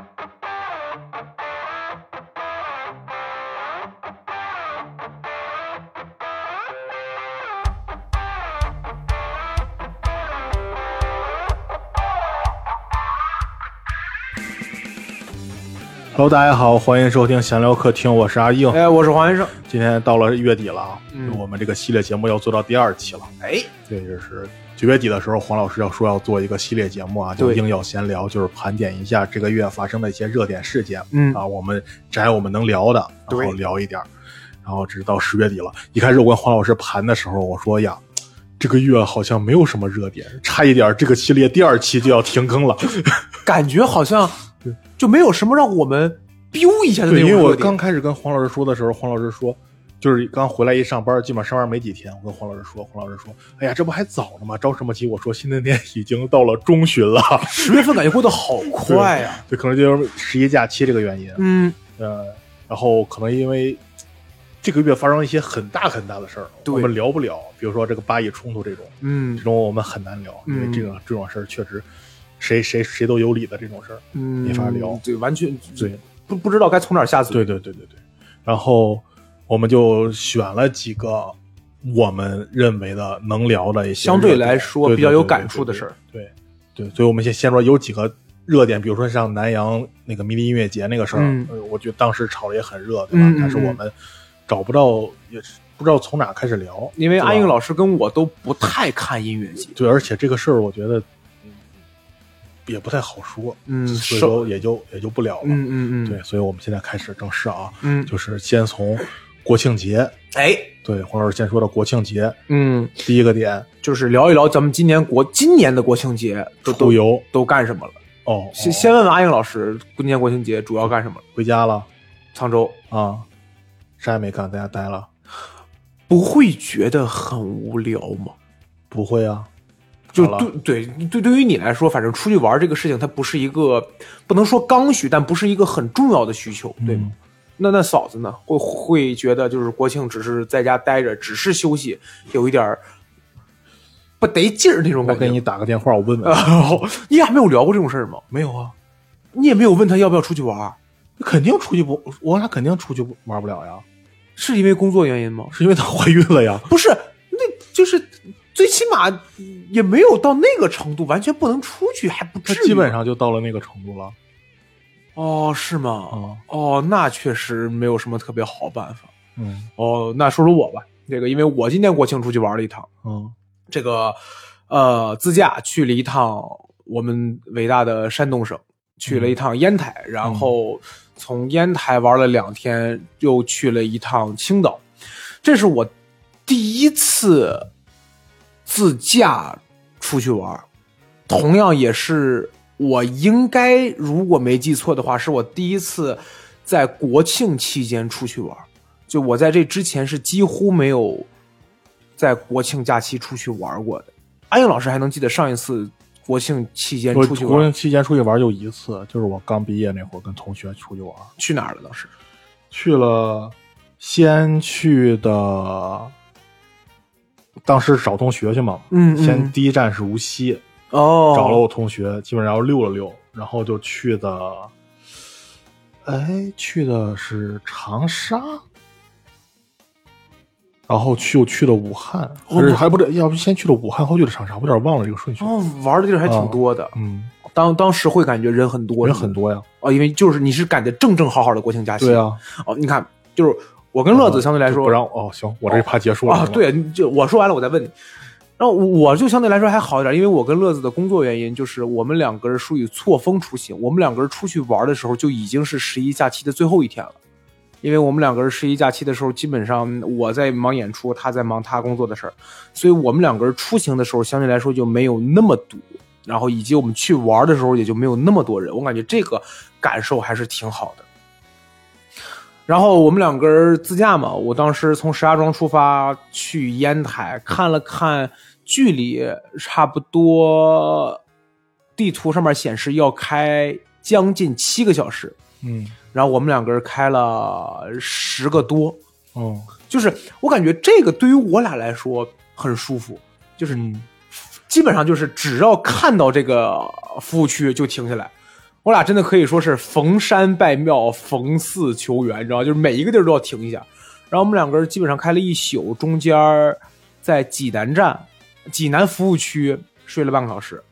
Thank you. Hello，大家好，欢迎收听闲聊客厅，我是阿硬。哎，我是黄先生。今天到了月底了啊，嗯我们这个系列节目要做到第二期了。哎，对，就是九月底的时候，黄老师要说要做一个系列节目啊，就对硬要闲聊，就是盘点一下这个月发生的一些热点事件。嗯啊，我们摘我们能聊的，然后对聊一点儿。然后直到十月底了，一开始我跟黄老师盘的时候，我说呀。这个月好像没有什么热点，差一点这个系列第二期就要停更了。感觉好像就没有什么让我们 biu 一下的那对，因为我刚开始跟黄老师说的时候，黄老师说，就是刚回来一上班，基本上上班没几天，我跟黄老师说，黄老师说，哎呀，这不还早呢吗？着什么急？我说新的年已经到了中旬了，十月份感觉过得好快呀、对，可能就是十一假期这个原因，嗯，呃，然后可能因为这个月发生了一些很大很大的事儿，我们聊不了，比如说这个巴以冲突这种，嗯。这种我们很难聊，因为嗯这个这种事儿确实谁谁谁都有理的这种事儿，嗯，没法聊对，完全对。不不知道该从哪儿下嘴。对对对对对，然后我们就选了几个我们认为的能聊的一些相对来说比较有感触的事儿。对对，所以我们先先说有几个热点，比如说像南阳那个迷笛音乐节那个事儿，嗯呃我觉得当时炒的也很热，对吧？嗯嗯但是我们找不到，也是不知道从哪开始聊，因为阿英老师跟我都不太看音乐节，对，而且这个事儿我觉得。嗯也不太好说，嗯所以说也就也就不聊了。嗯嗯嗯，对，，所以我们现在开始正式啊，嗯，就是先从国庆节，哎，对，黄老师先说到国庆节，嗯，第一个点就是聊一聊咱们今年国今年的国庆节都游都干什么了。哦，先哦先问问阿英老师，今年国庆节主要干什么？回家了沧州啊，啥也没干，在家待了，不会觉得很无聊吗？不会啊，就对对对，对于你来说，反正出去玩这个事情，它不是一个不能说刚需，但不是一个很重要的需求，对吗？嗯那那嫂子呢？会会觉得就是国庆只是在家待着，只是休息，有一点儿不得劲儿那种感觉。我给你打个电话，我问问，哦，你俩没有聊过这种事儿吗？没有啊，你也没有问他要不要出去玩，肯定出去不，我俩肯定出去玩不了呀，是因为工作原因吗？是因为她怀孕了呀，不是，那就是最起码也没有到那个程度，完全不能出去，还不至于。她基本上就到了那个程度了。哦，是吗？啊，哦，那确实没有什么特别好办法。嗯。哦，那说说我吧，这个因为我今年国庆出去玩了一趟，嗯。这个呃自驾去了一趟我们伟大的山东省，去了一趟烟台，然后从烟台玩了两天，又去了一趟青岛，这是我第一次自驾出去玩，同样也是我应该如果没记错的话，是我第一次在国庆期间出去玩。就我在这之前是几乎没有在国庆假期出去玩过的。阿英老师还能记得上一次国庆期间出去玩国庆期间出去玩就一次，就是我刚毕业那会儿跟同学出去玩，去哪儿了？当时去了，先去的，当时找同学去嘛，嗯先第一站是无锡，哦找了我同学，基本上溜了溜，然后就去的，哎，去的是长沙，然后去又去了武汉，哦还是还不对，要不先去了武汉，后去了长沙，我有点忘了这个顺序。哦，玩的地儿还挺多的。嗯，当当时会感觉人很多，人很多呀。哦，因为就是你是赶的正正好好的国庆假期。对啊，哦，你看，就是我跟乐子相对来说就不让哦，行，我这一趴结束了啊，对，就我说完了，我再问你。然后我就相对来说还好一点，因为我跟乐子的工作原因，就是我们两个人属于错峰出行。我们两个人出去玩的时候，就已经是十一假期的最后一天了。因为我们两个人十一假期的时候，基本上我在忙演出，他在忙他工作的事儿，所以我们两个人出行的时候，相对来说就没有那么堵。然后以及我们去玩的时候，也就没有那么多人。我感觉这个感受还是挺好的。然后我们两个人自驾嘛，我当时从石家庄出发去烟台，看了看距离，差不多地图上面显示要开将近七个小时，嗯。然后我们两个人开了十个多，哦。就是我感觉这个对于我俩来说很舒服，就是嗯。基本上就是只要看到这个服务区就停下来。我俩真的可以说是逢山拜庙，逢寺求缘，你知道？就是每一个地儿都要停一下。然后我们两个人基本上开了一宿，中间在济南站、济南服务区睡了半个小时，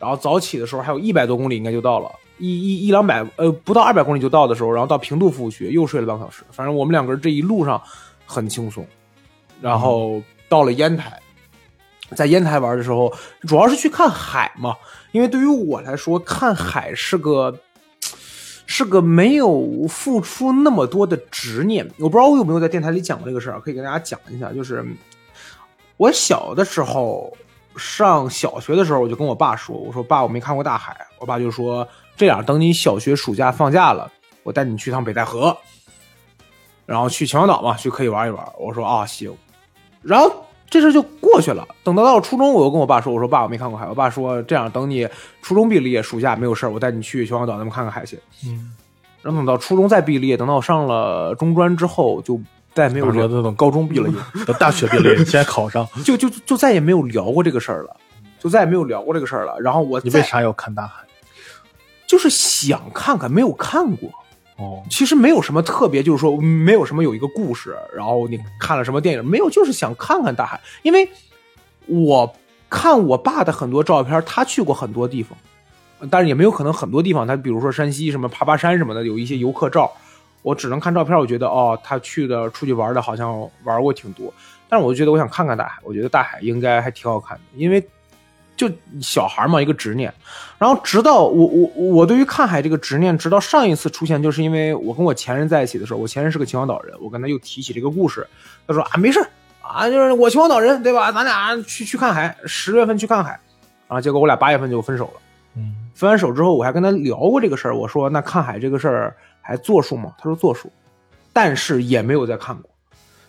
然后早起的时候还有一百多公里应该就到了，一一一两百呃不到二百公里就到的时候，然后到平度服务区又睡了半个小时。反正我们两个人这一路上很轻松，然后到了烟台。在烟台玩的时候，主要是去看海嘛，因为对于我来说，看海是个是个没有付出那么多的执念。我不知道我有没有在电台里讲过这个事儿，可以跟大家讲一下。就是我小的时候上小学的时候，我就跟我爸说：“我说爸，我没看过大海。”我爸就说：“这样，等你小学暑假放假了，我带你去趟北戴河，然后去秦皇岛嘛，去可以玩一玩。”我说：“啊，行。”然后。这事就过去了。等到到了初中，我又跟我爸说：“我说爸，我没看过海。”我爸说：“这样，等你初中毕了业，暑假没有事儿，我带你去秦皇岛，那边看看海去。”嗯，然后等到初中再毕了业，等到我上了中专之后，就再也没有聊。我说等高中毕了业，等大学毕了业，先考上，就就就再也没有聊过这个事儿了，就再也没有聊过这个事儿了。然后我你为啥要看大海？就是想看看，没有看过。哦，其实没有什么特别，就是说没有什么有一个故事，然后你看了什么电影没有？就是想看看大海，因为我看我爸的很多照片，他去过很多地方，但是也没有可能很多地方，他比如说山西什么爬爬山什么的，有一些游客照，我只能看照片，我觉得哦，他去的出去玩的好像玩过挺多，但是我觉得我想看看大海，我觉得大海应该还挺好看的，因为。就小孩嘛，一个执念，然后直到我我我对于看海这个执念，直到上一次出现，就是因为我跟我前任在一起的时候，我前任是个秦皇岛人，我跟他又提起这个故事，他说啊没事啊，就是我秦皇岛人对吧？咱俩去去看海，十月份去看海，啊，结果我俩八月份就分手了。嗯，分完手之后，我还跟他聊过这个事儿，我说那看海这个事儿还作数吗？他说作数，但是也没有再看过，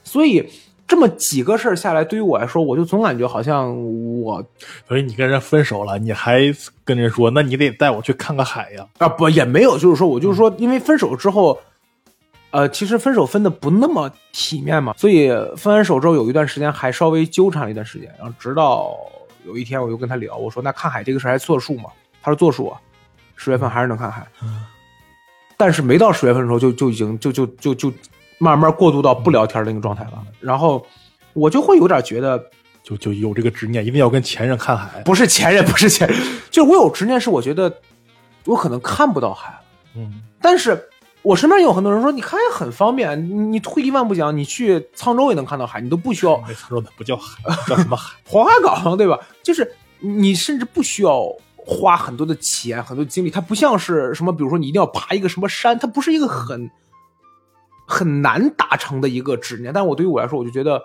所以。这么几个事儿下来，对于我来说，我就总感觉好像我，所以你跟人分手了，你还跟人说，那你得带我去看个海呀？啊，不，也没有，就是说我就是说，因为分手之后，呃，其实分手分的不那么体面嘛，所以分完手之后有一段时间还稍微纠缠了一段时间，然后直到有一天我又跟他聊，我说那看海这个事儿还作数吗？他说作数啊，十月份还是能看海，但是没到十月份的时候就就已经就就就就。慢慢过渡到不聊天的那个状态了，然后我就会有点觉得，就就有这个执念，一定要跟前任看海。不是前任，不是前任，就是我有执念，是我觉得我可能看不到海。嗯，但是我身边有很多人说，你看海很方便，你退一万步讲，你去沧州也能看到海，你都不需要。沧州那不叫海，叫什么海？黄 花岗，对吧？就是你甚至不需要花很多的钱、很多精力，它不像是什么，比如说你一定要爬一个什么山，它不是一个很。很难达成的一个执念，但我对于我来说，我就觉得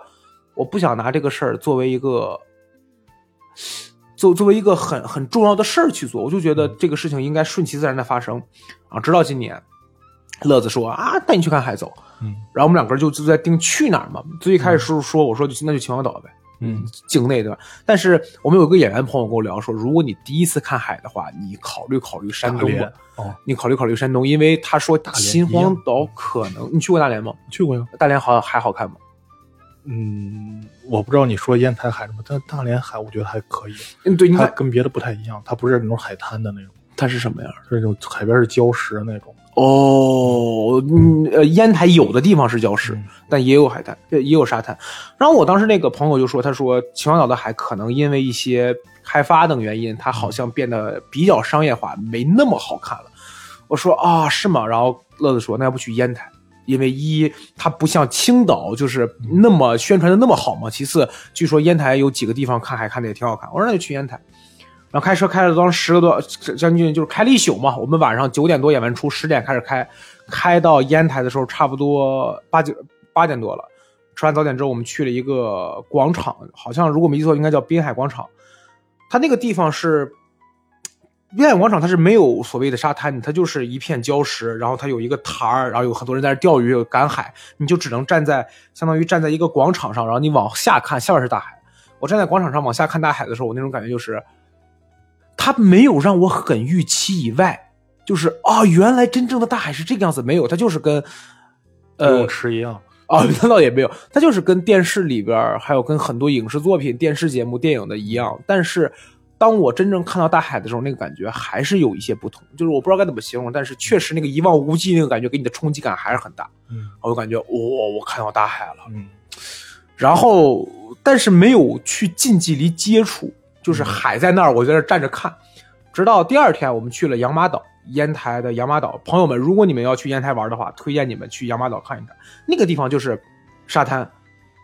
我不想拿这个事儿作为一个作作为一个很很重要的事儿去做，我就觉得这个事情应该顺其自然的发生啊。直到今年，乐子说啊，带你去看海走，嗯，然后我们两个人就就在定去哪儿嘛。最一开始是说，我说那就秦皇岛呗。嗯，境内的，但是我们有个演员朋友跟我聊说，如果你第一次看海的话，你考虑考虑山东吧。哦，你考虑考虑山东，因为他说秦皇岛可能你去过大连吗？去过呀。大连好像还好看吗？嗯，我不知道你说烟台海什么，但大连海我觉得还可以。嗯，对，它跟别的不太一样，它不是那种海滩的那种，它是什么样？是那种海边是礁石那种。哦，嗯，呃，烟台有的地方是礁石，但也有海滩，也有沙滩。然后我当时那个朋友就说，他说秦皇岛的海可能因为一些开发等原因，它好像变得比较商业化，没那么好看了。我说啊，是吗？然后乐子说，那要不去烟台，因为一它不像青岛就是那么宣传的那么好嘛。其次，据说烟台有几个地方看海看的也挺好看。我说那就去烟台。然后开车开了当十个多，将近就是开了一宿嘛。我们晚上九点多演完出，十点开始开，开到烟台的时候差不多八九八点多了。吃完早点之后，我们去了一个广场，好像如果没记错，应该叫滨海广场。它那个地方是滨海广场，它是没有所谓的沙滩，它就是一片礁石，然后它有一个台儿，然后有很多人在那钓鱼、赶海，你就只能站在相当于站在一个广场上，然后你往下看，下面是大海。我站在广场上往下看大海的时候，我那种感觉就是。他没有让我很预期以外，就是啊，原来真正的大海是这个样子。没有，他就是跟呃泳池一样啊，那倒也没有，他就是跟电视里边还有跟很多影视作品、电视节目、电影的一样。但是，当我真正看到大海的时候，那个感觉还是有一些不同，就是我不知道该怎么形容，但是确实那个一望无际那个感觉给你的冲击感还是很大。嗯我就感觉哇、我看到大海了。嗯然后但是没有去近距离接触，就是海在那儿，我在那儿站着看。直到第二天，我们去了养马岛，烟台的养马岛。朋友们，如果你们要去烟台玩的话，推荐你们去养马岛看一看。那个地方就是沙滩，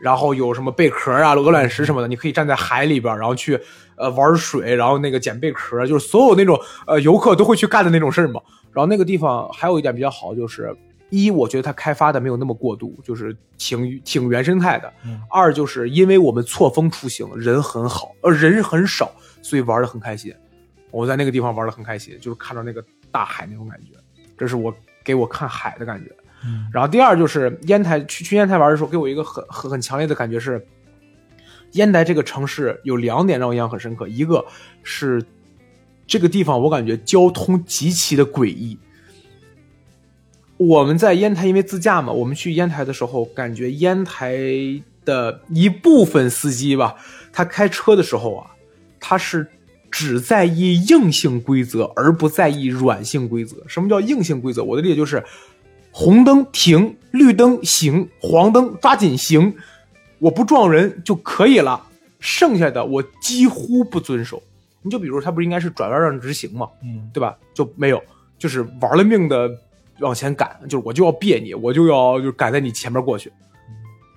然后有什么贝壳啊、鹅卵石什么的，你可以站在海里边，然后去呃玩水，然后那个捡贝壳，就是所有那种呃游客都会去干的那种事儿嘛。然后那个地方还有一点比较好，就是一，我觉得它开发的没有那么过度，就是挺挺原生态的。嗯二就是因为我们错峰出行，人很好，呃，人很少，所以玩的很开心。我在那个地方玩的很开心，就是看到那个大海那种感觉，这是我给我看海的感觉。嗯然后第二就是烟台去去烟台玩的时候，给我一个很很很强烈的感觉是，烟台这个城市有两点让我印象很深刻，一个是这个地方我感觉交通极其的诡异。我们在烟台因为自驾嘛，我们去烟台的时候，感觉烟台的一部分司机吧，他开车的时候啊，他是只在意硬性规则，而不在意软性规则。什么叫硬性规则？我的理解就是，红灯停，绿灯行，黄灯抓紧行，我不撞人就可以了。剩下的我几乎不遵守。你就比如他不是应该是转弯让直行吗？嗯对吧？就没有，就是玩了命的往前赶，就是我就要别你，我就要就赶在你前面过去，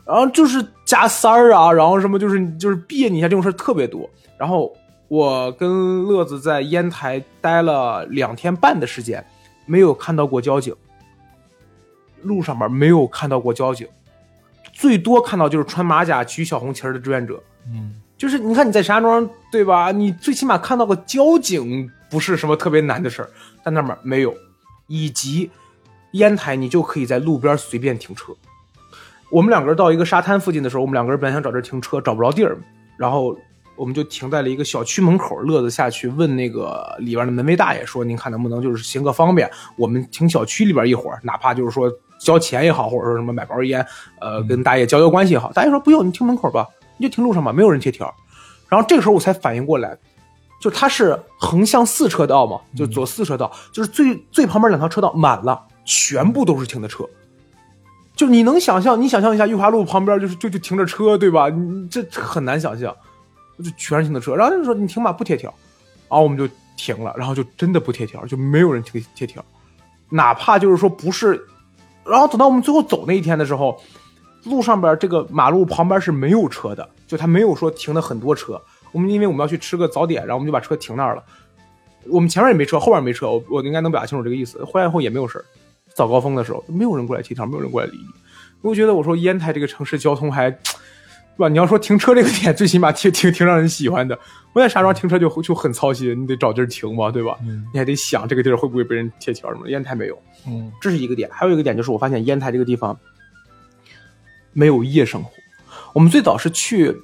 然后就是加塞儿啊，然后什么就是就是别你一下这种事儿特别多。然后我跟乐子在烟台待了两天半的时间，没有看到过交警，路上面没有看到过交警，最多看到就是穿马甲举小红旗儿的志愿者。嗯就是你看你在石家庄对吧？你最起码看到个交警不是什么特别难的事儿，但那边没有，以及烟台你就可以在路边随便停车。我们两个人到一个沙滩附近的时候，我们两个人本来想找这停车，找不着地儿，然后我们就停在了一个小区门口。乐子下去问那个里边的门卫大爷说：“您看能不能就是行个方便，我们停小区里边一会儿，哪怕就是说交钱也好，或者说什么买包烟，呃，跟大爷交交关系也好。”大爷说：“不用，你停门口吧。”你就停路上吧，没有人贴条。然后这个时候我才反应过来，就它是横向四车道嘛，就左四车道，就是最最旁边两条车道满了，全部都是停的车。就你能想象，你想象一下，裕华路旁边就是就就停着车，对吧？你这很难想象，就全是停的车。然后他就说你停吧，不贴条，然后我们就停了，然后就真的不贴条，就没有人贴贴条，哪怕就是说不是。然后等到我们最后走那一天的时候，路上边这个马路旁边是没有车的，就他没有说停的很多车。我们因为我们要去吃个早点，然后我们就把车停那儿了。我们前面也没车，后边没车，我我应该能表达清楚这个意思。回来以后也没有事儿早高峰的时候，没有人过来贴条，没有人过来理你。我觉得我说烟台这个城市交通还，对吧？你要说停车这个点，最起码挺挺挺让人喜欢的。我在石家庄停车就就很操心，你得找地儿停嘛，对吧？嗯你还得想这个地儿会不会被人贴条什么的。烟台没有。嗯这是一个点，还有一个点就是我发现烟台这个地方没有夜生活。我们最早是去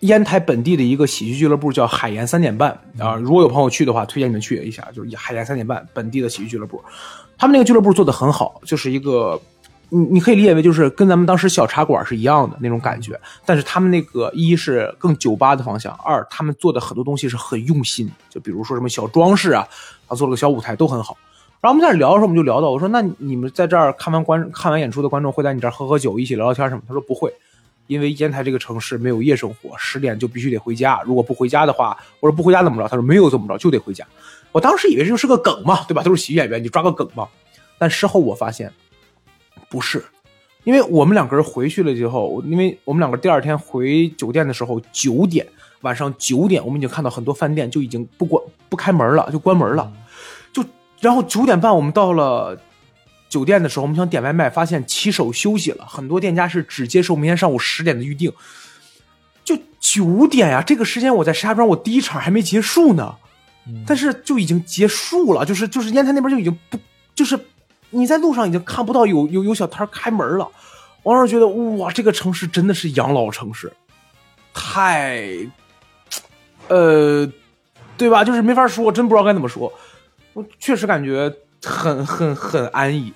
烟台本地的一个喜剧俱乐部，叫海盐三点半啊、如果有朋友去的话，推荐你们去一下，就是海盐三点半本地的喜剧俱乐部。他们那个俱乐部做的很好，就是一个你你可以理解为就是跟咱们当时小茶馆是一样的那种感觉，但是他们那个一是更酒吧的方向，二他们做的很多东西是很用心，就比如说什么小装饰啊，啊做了个小舞台都很好。然后我们在那聊的时候，我们就聊到，我说那你们在这儿看完观看完演出的观众会在你这儿喝喝酒，一起聊聊天什么？他说不会，因为烟台这个城市没有夜生活，十点就必须得回家。如果不回家的话，我说不回家怎么着？他说没有怎么着，就得回家。我当时以为这就是个梗嘛，对吧？都是喜剧演员，你抓个梗嘛。但事后我发现不是，因为我们两个人回去了之后，因为我们两个第二天回酒店的时候九点，晚上九点，我们已经看到很多饭店就已经不关不开门了，就关门了。就然后九点半我们到了酒店的时候，我们想点外卖，发现骑手休息了，很多店家是只接受明天上午十点的预定。就九点呀、这个时间我在石家庄，我第一场还没结束呢，但是就已经结束了，就是就是烟台那边就已经不就是你在路上已经看不到有有有小摊开门了。王老师觉得哇，这个城市真的是养老城市，太，呃，对吧？就是没法说，真不知道该怎么说。我确实感觉很很很安逸。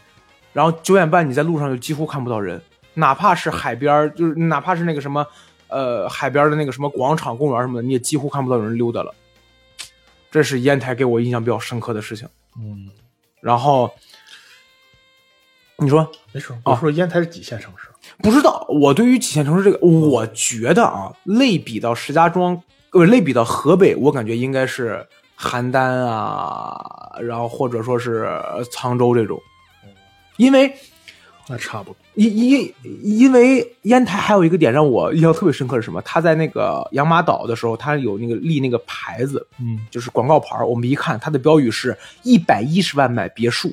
然后九点半你在路上就几乎看不到人，哪怕是海边，就是哪怕是那个什么，呃，海边的那个什么广场、公园什么的，你也几乎看不到有人溜达了。这是烟台给我印象比较深刻的事情。嗯，然后你说没事。我说烟台是几线城市？不知道，我对于几线城市这个，我觉得啊，类比到石家庄，呃，类比到河北，我感觉应该是邯郸啊，然后或者说是沧州这种，因为那差不多。因因因为烟台还有一个点让我印象特别深刻是什么？他在那个养马岛的时候，他有那个立那个牌子，嗯，就是广告牌我们一看，它的标语是一百一十万买别墅。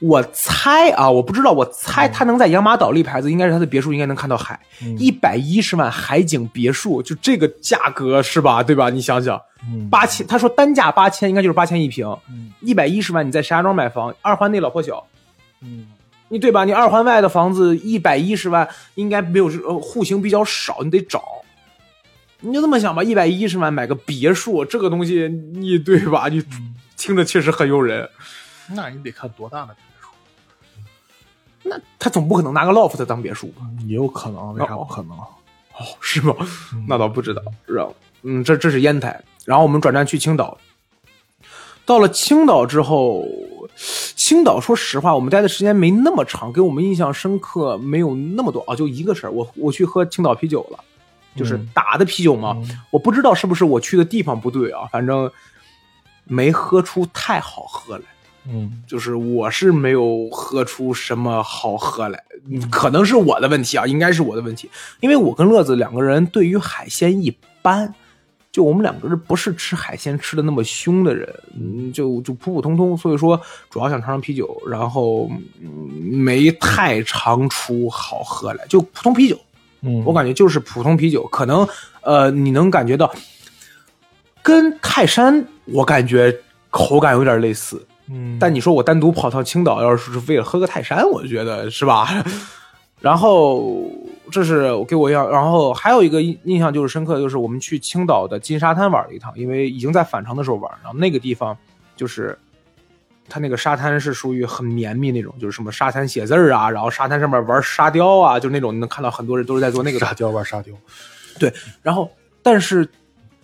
我猜啊，我不知道，我猜他能在养马岛立牌子，应该是他的别墅应该能看到海。一百一十万海景别墅，就这个价格是吧？对吧？你想想，嗯八千，他说单价八千，应该就是八千一平。嗯一百一十万，你在石家庄买房，二环内老破小，嗯你对吧？你二环外的房子一百一十万，应该没有呃户型比较少，你得找。你就这么想吧，一百一十万买个别墅，这个东西你对吧？你听着确实很诱人。那你得看多大的别墅，那他总不可能拿个 loft 当别墅吧？也有可能，为啥不可能？哦，是吗？那倒不知道。然后，嗯，这这是烟台，然后我们转战去青岛。到了青岛之后，青岛说实话，我们待的时间没那么长，给我们印象深刻没有那么多啊，就一个事儿，我我去喝青岛啤酒了，就是嗯打的啤酒嘛。嗯我不知道是不是我去的地方不对啊，反正没喝出太好喝来。嗯就是我是没有喝出什么好喝来，可能是我的问题啊，应该是我的问题，因为我跟乐子两个人对于海鲜一般，就我们两个人不是吃海鲜吃的那么凶的人，嗯，就就普普通通，所以说主要想尝尝啤酒，然后嗯没太尝出好喝来，就普通啤酒，嗯，我感觉就是普通啤酒，可能呃你能感觉到跟泰山我感觉口感有点类似，嗯，但你说我单独跑趟青岛，要是是为了喝个泰山，我觉得是吧？然后这是我给我印象，然后还有一个印印象就是深刻，就是我们去青岛的金沙滩玩了一趟，因为已经在返程的时候玩，然后那个地方就是它那个沙滩是属于很绵密那种，就是什么沙滩写字儿啊，然后沙滩上面玩沙雕啊，就那种你能看到很多人都是在做那个沙雕玩沙雕，对然后，但是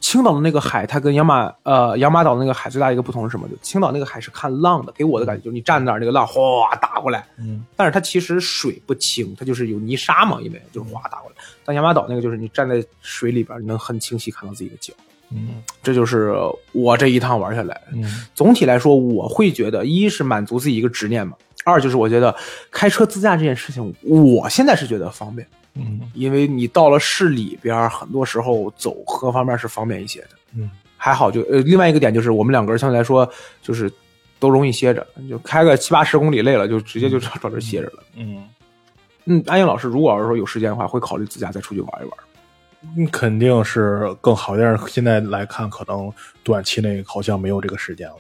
青岛的那个海，它跟养马呃养马岛那个海最大的一个不同是什么？就青岛那个海是看浪的，给我的感觉就是你站那儿，那个浪哗打过来，嗯但是它其实水不清，它就是有泥沙嘛，因为就是哗打过来。但养马岛那个就是你站在水里边，你能很清晰看到自己的脚。嗯这就是我这一趟玩下来，嗯总体来说，我会觉得，一是满足自己一个执念嘛，二就是我觉得开车自驾这件事情，我现在是觉得方便。嗯因为你到了市里边，很多时候走各方面是方便一些的。嗯还好就呃，另外一个点就是我们两个人相对来说就是都容易歇着，就开个七八十公里累了，就直接就找找这儿歇着了。嗯嗯，安英老师如果要是说有时间的话，会考虑自驾再出去玩一玩。嗯，肯定是更好，但是现在来看，可能短期内好像没有这个时间了。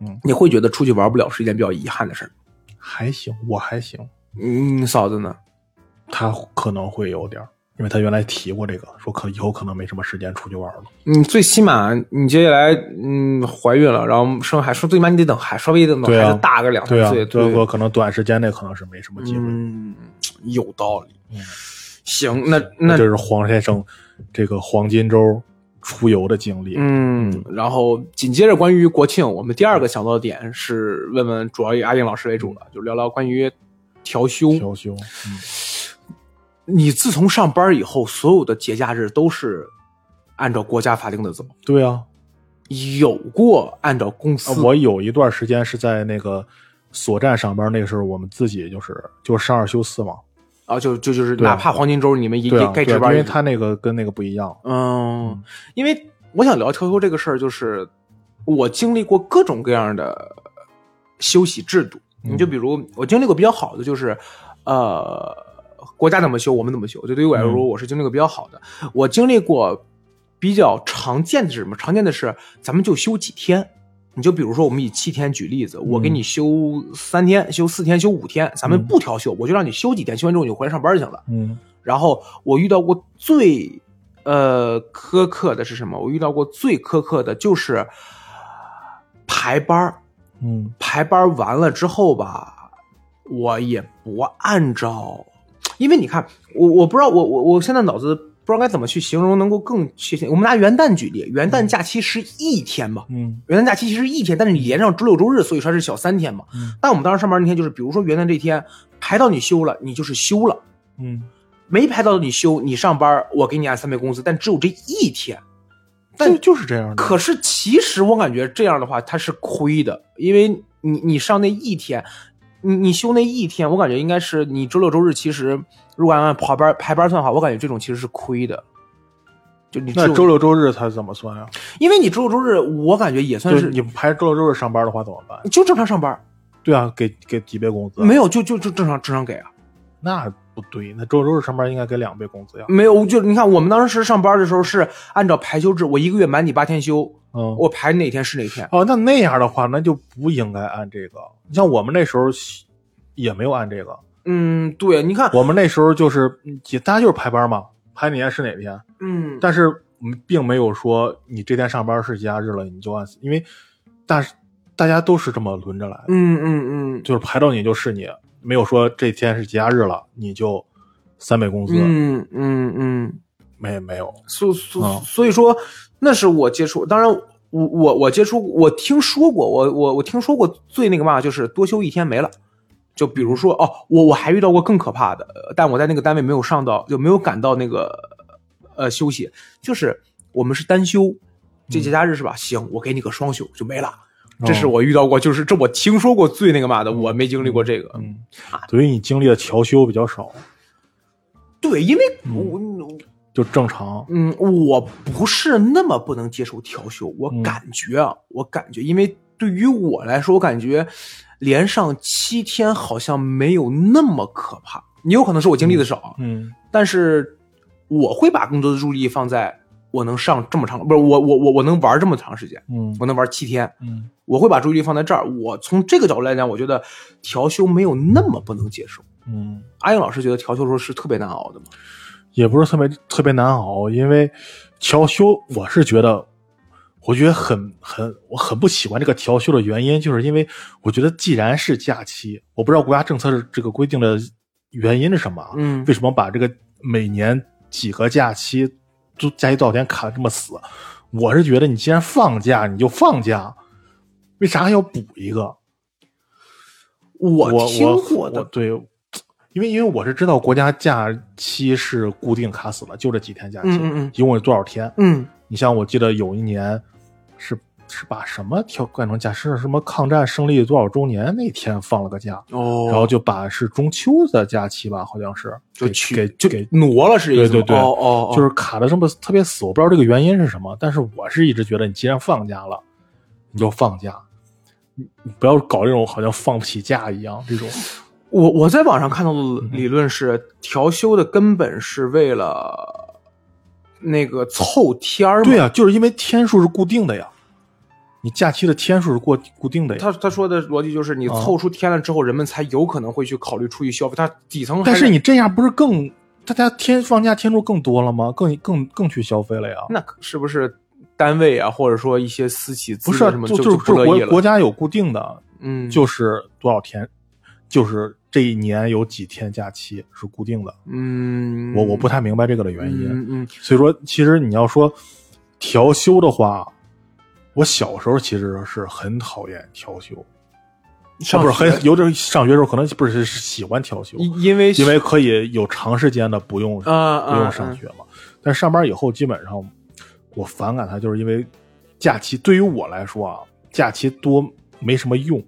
嗯你会觉得出去玩不了是一件比较遗憾的事儿。还行，我还行，嗯，嫂子呢？他可能会有点儿，因为他原来提过这个，说可以后可能没什么时间出去玩了。嗯，最起码你接下来嗯怀孕了，然后生孩说最起码你得等孩稍微得等对啊孩子大个两岁，就是说可能短时间内可能是没什么机会。嗯，有道理。嗯行，那那这是黄先生这个黄金周出游的经历。嗯，然后紧接着关于国庆，我们第二个想到的点是问问，主要以阿英老师为主了，就聊聊关于调休。调休，嗯你自从上班以后，所有的节假日都是按照国家法定的走，对啊，有过按照公司。我有一段时间是在那个所站上班，那个时候我们自己就是就是上二休四嘛，啊，就就就是哪怕黄金周，你们也也该值班，对因为他那个跟那个不一样。嗯，因为我想聊调休这个事儿，就是我经历过各种各样的休息制度。嗯你就比如我经历过比较好的，就是呃，国家怎么休我们怎么休。就对于我来说，嗯我是经历过比较好的。我经历过比较常见的是什么？常见的是咱们就休几天。你就比如说，我们以七天举例子，我给你休三天、休四天、休五天，咱们嗯不调休，我就让你休几天，休完之后你就回来上班就行了。嗯然后我遇到过最呃苛刻的是什么？我遇到过最苛刻的就是排班儿嗯排班完了之后吧，我也不按照，因为你看，我我不知道，我我我现在脑子不知道该怎么去形容，能够更确切。我们拿元旦举例，元旦假期是一天嘛，嗯元旦假期其实一天，但是你连上周六周日，所以说是小三天嘛。嗯但我们当时上班那天就是，比如说元旦这天排到你休了，你就是休了；嗯，没排到你休，你上班我给你按三倍工资，但只有这一天。但就就是这样的。可是其实我感觉这样的话，它是亏的，因为你你上那一天，你你休那一天，我感觉应该是你周六周日，其实如果按排班排班算的话，我感觉这种其实是亏的。就你那周，六周日他怎么算呀？因为你周六周日，我感觉也算是你排周六周日上班的话怎么办？就正常上班，对啊，给给几倍工资？没有就就就正常正常给啊，那不对，那周六周日上班应该给两倍工资呀。没有就你看我们当时上班的时候是按照排休制，我一个月满你八天休，嗯，我排哪天是哪天。哦，那那样的话，那就不应该按这个。你像我们那时候也没有按这个，嗯，对，你看，我们那时候就是嗯大家就是排班嘛，排哪天是哪天，嗯，但是我们并没有说你这天上班是节假日了你就按，因为但是大家都是这么轮着来的，嗯嗯嗯就是排到你就是你，没有说这天是节假日了你就三倍工资，嗯嗯嗯。没没有，所所嗯所以说，那是我接触。当然，我我我接触，我听说过，我我我听说过最那个嘛，就是多休一天没了。就比如说，哦，我我还遇到过更可怕的，呃但我在那个单位没有上到，就没有赶到那个呃休息，就是我们是单休，这节假日是吧？行，我给你个双休就没了。这是我遇到过，就是这我听说过最那个嘛的，我没经历过这个。嗯，所以你经历的调休比较少，对，因为嗯我就正常，嗯，我不是那么不能接受调休，我嗯感觉啊，我感觉，因为对于我来说，我感觉连上七天好像没有那么可怕。也有可能是我经历的少，嗯但是我会把更多的注意力放在我能上这么长，不是我我我我能玩这么长时间，嗯我能玩七天，嗯我会把注意力放在这儿。我从这个角度来讲，我觉得调休没有那么不能接受。嗯。阿英老师觉得调休的时候是特别难熬的吗？也不是特别特别难熬，因为调休，我是觉得，我觉得很很我很不喜欢这个调休的原因，就是因为我觉得既然是假期，我不知道国家政策是这个规定的原因是什么啊？嗯为什么把这个每年几个假期都假期多少天卡得这么死？我是觉得你既然放假，你就放假，为啥还要补一个？我我听过的我对，因为因为我是知道国家假期是固定卡死了，就这几天假期，嗯嗯嗯一共有多少天？嗯你像我记得有一年是是把什么调改成假是什么抗战胜利多少周年那天放了个假，哦，然后就把是中秋的假期吧，好像是就去给就给挪了是意思吗对对对哦哦，哦就是卡的这么特别死，我不知道这个原因是什么，但是我是一直觉得你既然放假了，你就放假。你你不要搞这种好像放不起假一样这种，我我在网上看到的理论是，调休的根本是为了那个凑天儿嘛。对啊、就是因为天数是固定的呀，你假期的天数是固固定的呀。他他说的逻辑就是，你啊凑出天了之后，人们才有可能会去考虑出去消费。他底层还但是你这样不是更大家天放假天数更多了吗？更更更去消费了呀？那是不是单位啊，或者说一些私企不是啊，什么就就是不乐意国国？家有固定的，嗯，就是多少天，就是这一年有几天假期是固定的。嗯，我我不太明白这个的原因，嗯嗯所以说其实你要说调休的话，我小时候其实是很讨厌调休，上啊不是很有点上学的时候可能不是是喜欢调休，因因为因为可以有长时间的不用啊不用上学嘛。但上班以后，基本上我反感它，就是因为假期对于我来说啊，假期多没什么用，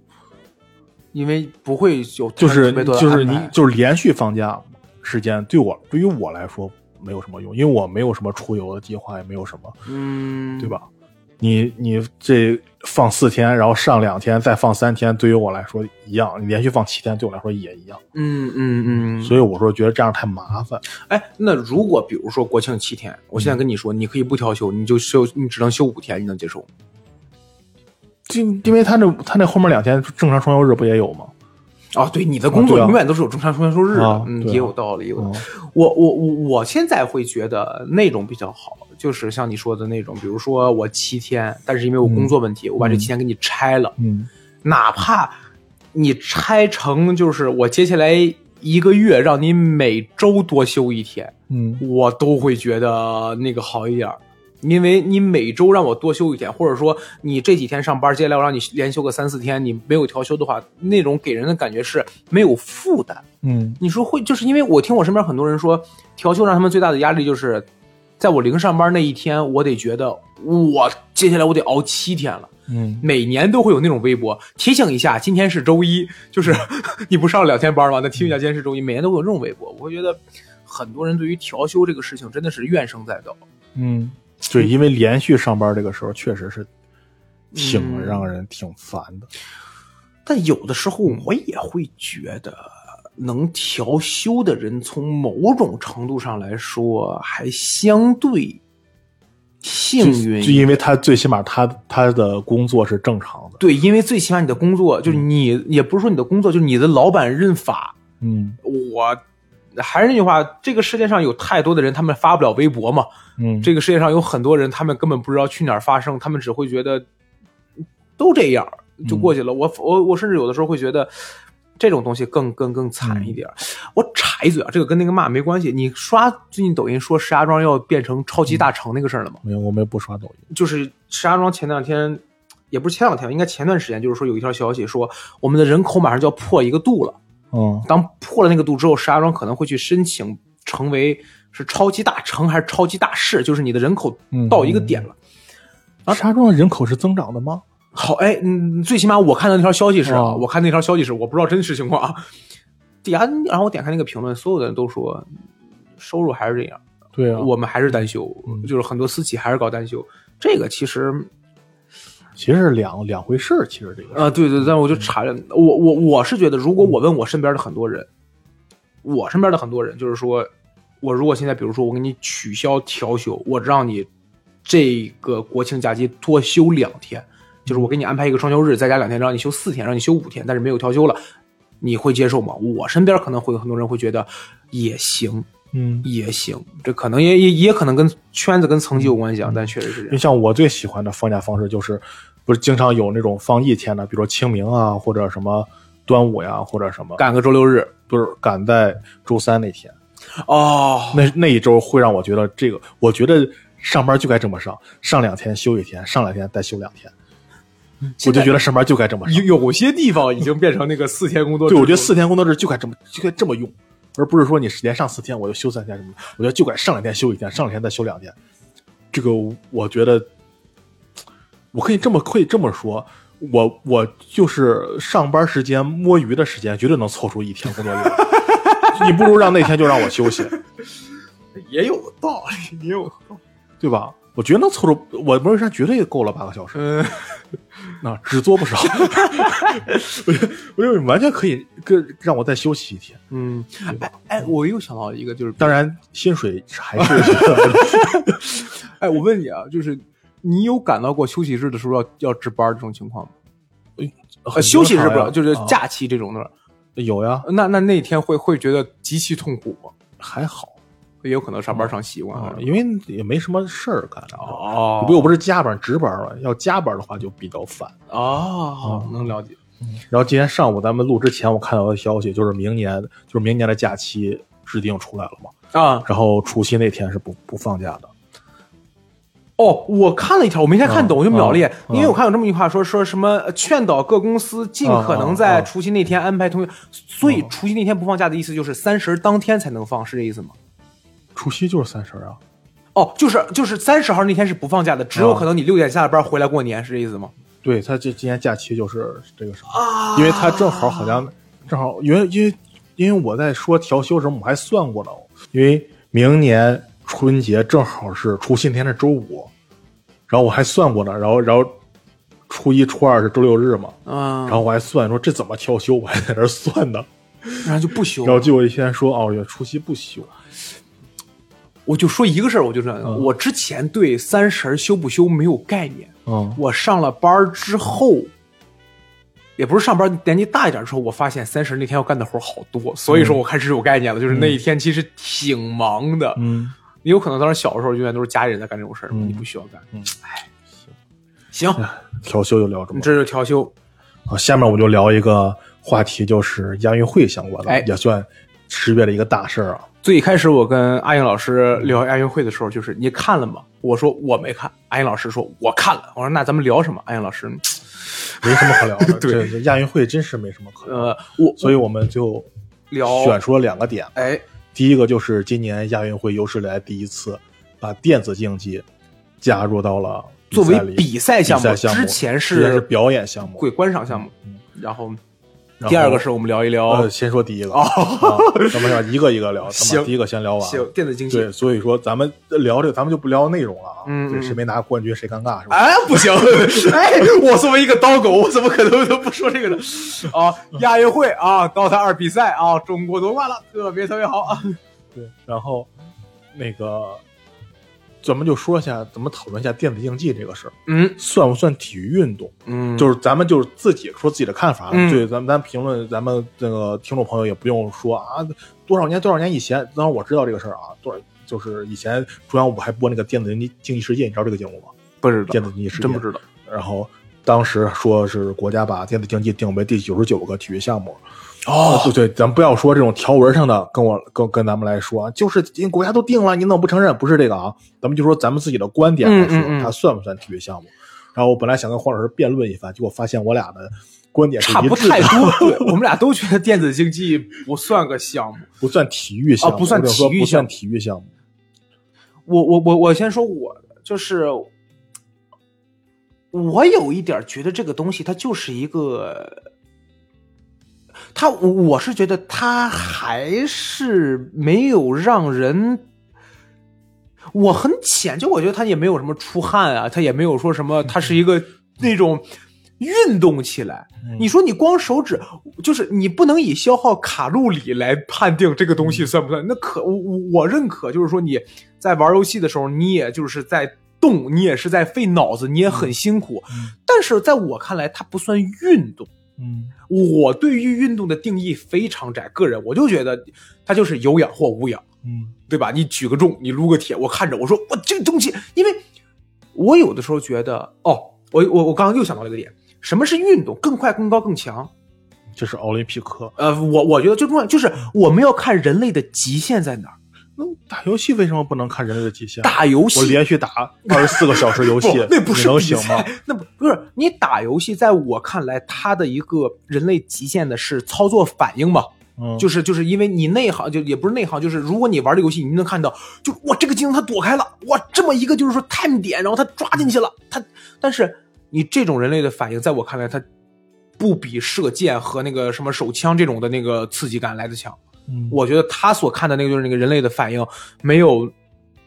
因为不会有就是就是你就是连续放假时间，对我对于我来说没有什么用，因为我没有什么出游的计划，也没有什么，嗯，对？吧？你你这放四天，然后上两天，再放三天，对于我来说一样。你连续放七天，对我来说也一样。嗯嗯嗯，所以我说觉得这样太麻烦。哎，那如果比如说国庆七天，我现在跟你说，你可以不调休，你就休，你只能休五天，你能接受吗？就因为他那他那后面两天正常双休日不也有吗？哦，对，你的工作永远都是有正常双休日的，嗯，啊啊。也有道理。也有道理嗯。我我我我现在会觉得那种比较好，就是像你说的那种，比如说我七天，但是因为我工作问题，我把这七天给你拆了，嗯。哪怕你拆成就是我接下来一个月让你每周多休一天，嗯。我都会觉得那个好一点儿。因为你每周让我多休一天，或者说你这几天上班，接下来我让你连休个三四天，你没有调休的话，那种给人的感觉是没有负担。嗯你说会，就是因为我听我身边很多人说，调休让他们最大的压力就是，在我零上班那一天，我得觉得我接下来我得熬七天了。嗯每年都会有那种微博提醒一下，今天是周一，就 是你不上了两天班吗？那提醒一下，今天是周一，每年都会有这种微博。我会觉得很多人对于调休这个事情真的是怨声载道。嗯，对，因为连续上班这个时候确实是挺嗯让人挺烦的。但有的时候我也会觉得，能调休的人，从某种程度上来说，还相对幸运就。因为他最起码他他的工作是正常的。对，因为最起码你的工作就是你，也不是说你的工作，就是你的老板认法。嗯我还是那句话，这个世界上有太多的人，他们发不了微博嘛。嗯，这个世界上有很多人，他们根本不知道去哪儿发声，他们只会觉得都这样就过去了。我我我甚至有的时候会觉得这种东西更更更惨一点。我插一嘴啊，这个跟那个骂没关系。你刷最近抖音说石家庄要变成超级大城那个事儿了吗？没有，我们也不刷抖音。就是石家庄前两天，也不是前两天，应该前段时间，就是说有一条消息说我们的人口马上就要破一个度了。嗯当破了那个度之后，石家庄可能会去申请成为是超级大城还是超级大市，就是你的人口嗯到一个点了。石家庄的人口是增长的吗？好，哎，嗯，最起码我看到那条消息是我看那条消息是，我不知道真实情况啊。底下，然后我点开那个评论，所有的人都说收入还是这样，对啊，我们还是单休，嗯就是很多私企还是搞单休。这个其实其实是两两回事儿。其实这个啊，对对，但我就查了，我我我是觉得，如果我问我身边的很多人，我身边的很多人就是说，我如果现在比如说我给你取消调休，我让你这个国庆假期多休两天，就是我给你安排一个双休日，再加两天，让你休四天，让你休五天，但是没有调休了，你会接受吗？我身边可能会有很多人会觉得也行，嗯，也行，这可能也也也可能跟圈子跟层级有关系啊，但确实是这样。因为像我最喜欢的放假方式就是，不是经常有那种放一天的，比如说清明啊，或者什么端午呀，或者什么，赶个周六日不是赶在周三那天，哦，那那一周会让我觉得这个，我觉得上班就该这么上，上两天休一天，上两天再休两天，我就觉得上班就该这么上。有有些地方已经变成那个四天工作制对，我觉得四天工作制就该这么就该这么用，而不是说你连上四天我就休三天什么的。我觉得就该上两天休一天，上两天再休两天。这个我觉得，我可以这么可以这么说，我我就是上班时间摸鱼的时间，绝对能凑出一天工作日。你不如让那天就让我休息，也有道理，也有道理。对吧？我觉得能凑出，我摸鱼时间绝对够了八个小时。嗯，那只做不少，我觉得我觉得完全可以跟让我再休息一天。嗯，哎哎，我又想到一个，就是当然，薪水还是哎，我问你啊，就是你有感到过休息日的时候要要值班这种情况吗？呃，休息日不是，就是啊假期这种的。有呀，那那那天会会觉得极其痛苦吗？还好也有可能上班上习惯啊了，，因为也没什么事儿干。哦不，又不是加班值班了，要加班的话就比较烦。哦，能了解。然后今天上午咱们录之前，我看到的消息就是明年就是明年的假期制定出来了嘛，啊，然后除夕那天是不不放假的。哦，我看了一条，我没太看懂，嗯我就秒列，嗯因为我看有这么一句话说，说什么呃劝导各公司尽可能在除夕那天安排通宵，所以除夕那天不放假的意思就是三十当天才能放，是这意思吗？除夕就是三十啊，哦，就是就是三十号那天是不放假的，只有嗯可能你六点下了班回来过年，是这意思吗？对他这今年假期就是这个什么，啊。因为他正好好像正好，因为因为因为我在说调休时候，我还算过呢，因为明年春节正好是除夕那天是周五，然后我还算过呢，然后然后初一初二是周六日嘛，啊，然后我还算说这怎么调休，我还在那算呢，然后就不休然后结果一天说哦，原来除夕不休，我就说一个事儿，我就这样，嗯。我之前对三十休不休没有概念，嗯。我上了班之后，也不是上班年纪大一点之后，我发现三十那天要干的活儿好多，所以说我开始有概念了，就是那一天其实挺忙的。嗯你有可能当时小的时候永远都是家里人在干这种事儿，嗯你不需要干。嗯，哎，行，调休就聊这么你这就调休。好，下面我就聊一个话题，就是亚运会相关的，哎也算十月的一个大事儿啊。最开始我跟阿英老师聊亚运会的时候，就是你看了吗？我说我没看，阿英老师说我看了。我说那咱们聊什么？阿英老师，没什么可聊的。对亚运会真是没什么可聊的。呃，我所以我们就聊选出了两个点。哎，第一个就是今年亚运会有史以来第一次把电子竞技加入到了作为比赛项目之前是是表演项目。会观赏项目，嗯然后第二个是我们聊一聊呃，先说第一个哦啊，咱们要一个一个聊，咱行们第一个先聊完。行电子竞技。对，所以说咱们聊这个，咱们就不聊内容了啊。嗯嗯对谁没拿冠军谁尴尬是吧？哎，不行！哎，我作为一个刀狗，我怎么可能都不说这个呢？啊，亚运会啊，DOTA 二比赛啊，中国夺冠了，特别特别好啊！对，然后那个咱们就说一下，咱们讨论一下电子竞技这个事儿，嗯算不算体育运动？嗯就是咱们就是自己说自己的看法，嗯对，咱们咱评论，咱们那个听众朋友也不用说啊，多少年多少年以前，当然我知道这个事儿啊，多少就是以前中央五还播那个电子竞技竞技世界，你知道这个节目吗？不知道电子竞技世界真不知道。然后当时说是国家把电子竞技定为第九十九个体育项目。哦对对，咱不要说这种条文上的，跟我跟跟咱们来说，就是因为国家都定了，你怎么不承认？不是这个啊，咱们就说咱们自己的观点来说，嗯嗯嗯它算不算体育项目？然后我本来想跟黄老师辩论一番，结果发现我俩的观点是差不太多，对 我们俩都觉得电子竞技不算个项目。不算体育项目，哦不算体育项目不算体育项目。我我我我先说我的，就是我有一点觉得这个东西它就是一个，它我我是觉得他还是没有让人。我很浅，就我觉得他也没有什么出汗啊，他也没有说什么，他是一个那种运动起来。你说你光手指，就是你不能以消耗卡路里来判定这个东西算不算？那可我我我认可，就是说你在玩游戏的时候，你也就是在动，你也是在费脑子，你也很辛苦。嗯但是在我看来，它不算运动。嗯我对于运动的定义非常窄，个人我就觉得它就是有氧或无氧。嗯对吧？你举个重，你撸个铁，我看着我说我这个东西，因为我有的时候觉得哦，我我我刚刚又想到了一个点，什么是运动？更快、更高、更强。这是奥林匹克。呃，我我觉得最重要就是我们要看人类的极限在哪儿。那打游戏为什么不能看人类的极限？打游戏我连续打二十四个小时游戏，那不是你能行吗？，那不不是你打游戏，在我看来，它的一个人类极限的是操作反应嘛。嗯，就是就是因为你内行，就也不是内行，就是如果你玩这游戏，你能看到，就哇这个技能他躲开了，哇这么一个就是说 time 点，然后他抓进去了，他但是你这种人类的反应，在我看来，它不比射箭和那个什么手枪这种的那个刺激感来的强。嗯我觉得他所看的那个就是那个人类的反应，没有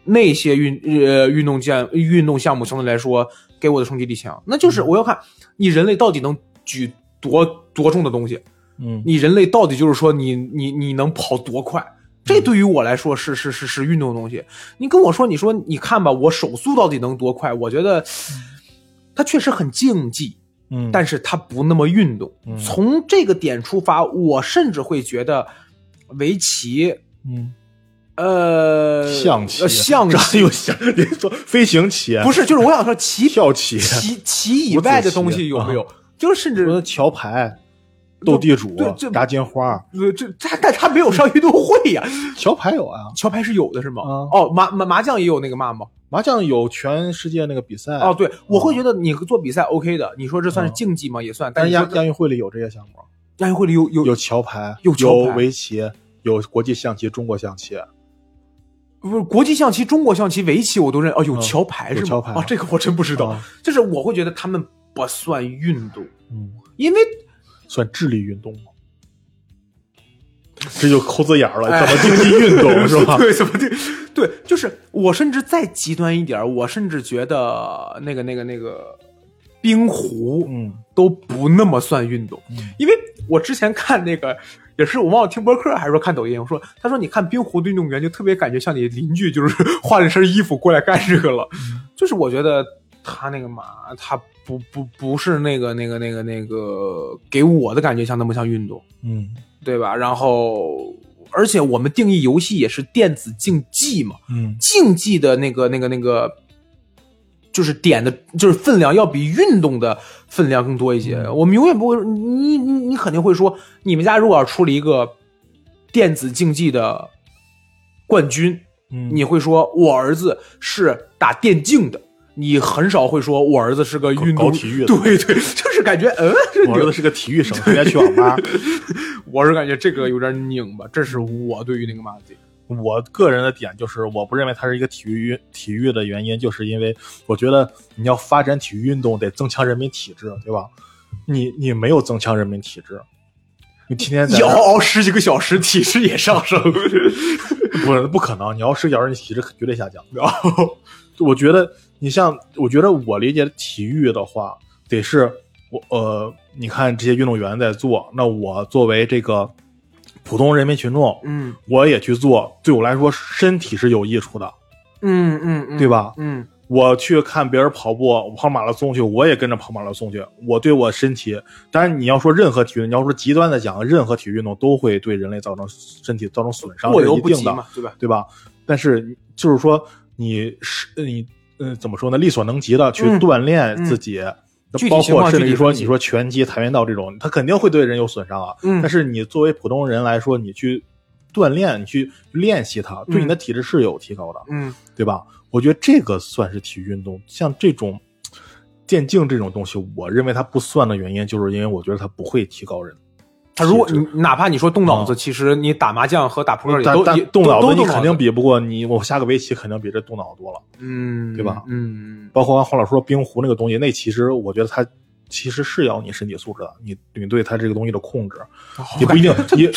那些运呃运动健运动项目相对来说给我的冲击力强。那就是我要看你人类到底能举多多重的东西。嗯你人类到底就是说你你你能跑多快？这对于我来说是是是是运动的东西。你跟我说，你说你看吧，我手速到底能多快？我觉得它确实很竞技，嗯，但是它不那么运动。嗯从这个点出发，我甚至会觉得围棋，嗯，呃，象棋，呃象这棋。有象，你说飞行棋不是，就是我想说棋跳棋，棋棋以外的东西有没有？就是甚至说桥牌、斗地主炸金花，呃，这他但他没有上运动会呀。桥牌有啊，桥牌是有的是吗？啊。哦，麻麻麻将也有那个嘛吗？麻将有全世界那个比赛。哦，，对，我会觉得你做比赛 OK 的，你说这算是嗯。竞技吗？也算，但是亚但是亚运会里有这些项目，亚运会里有有有桥牌，有桥牌围棋，有国际象棋、中国象棋，不是国际象棋、中国象棋、围棋我都认哦，有嗯桥牌是桥牌啊，这个我真不知道。啊 就是我会觉得他们不算运动，嗯，因为算智力运动吗？这就抠字眼了，哎怎么竞技运动 是吧？对，怎么对？对，就是我甚至再极端一点，我甚至觉得那个、那个、那个冰壶，嗯。都不那么算运动，嗯。因为我之前看那个。也是我忘了听播客还是说看抖音，我说他说你看冰壶的运动员就特别感觉像你邻居，就是换了身衣服过来干这个了。就是我觉得他那个嘛，他不不不是那个那个那个那个给我的感觉像那么像运动，嗯。对吧？然后而且我们定义游戏也是电子竞技嘛，嗯。竞技的那个、那个、那个，就是点的，就是分量要比运动的分量更多一些。嗯我们永远不会，你你你肯定会说，你们家如果要出了一个电子竞技的冠军，嗯你会说我儿子是打电竞的，你很少会说我儿子是个运动体育的对对，就是感觉嗯，我儿子是个体育生，天天去网吧。我是感觉这个有点拧巴，这是我对于那个马子。我个人的点就是，我不认为它是一个体育运体育的原因，就是因为我觉得你要发展体育运动，得增强人民体质，对吧？你你没有增强人民体质，你天天在熬熬十几个小时，体质也上升。不是不可能，你要睡觉，你体质绝对下降。然后我觉得你像，我觉得我理解体育的话，得是我呃，你看这些运动员在做，那我作为这个普通人民群众，嗯我也去做，对我来说身体是有益处的。嗯嗯嗯，对吧嗯我去看别人跑步，我跑马拉松去，我也跟着跑马拉松去。我对我身体，当然你要说任何体育，你要说极端的讲，任何体育运动都会对人类造成身体造成损伤，是一定的对吧？对吧？但是就是说你是你嗯怎么说呢？力所能及的去嗯锻炼自己，那具体包括甚至于说你说拳击、跆拳道这种，它肯定会对人有损伤啊。嗯但是你作为普通人来说，你去锻炼，你去练习它，对你的体质是有提高的。嗯对吧？我觉得这个算是体育运动。像这种电竞这种东西，我认为它不算的原因，就是因为我觉得它不会提高人。他如果你哪怕你说动脑子，啊其实你打麻将和打扑克也但但都动脑子你肯定比不过你，我下个围棋肯定比这动脑子多了。嗯，对吧嗯，包括黄老师说冰壶那个东西，那其实我觉得它其实是要你身体素质的，你你对它这个东西的控制，也不一定。你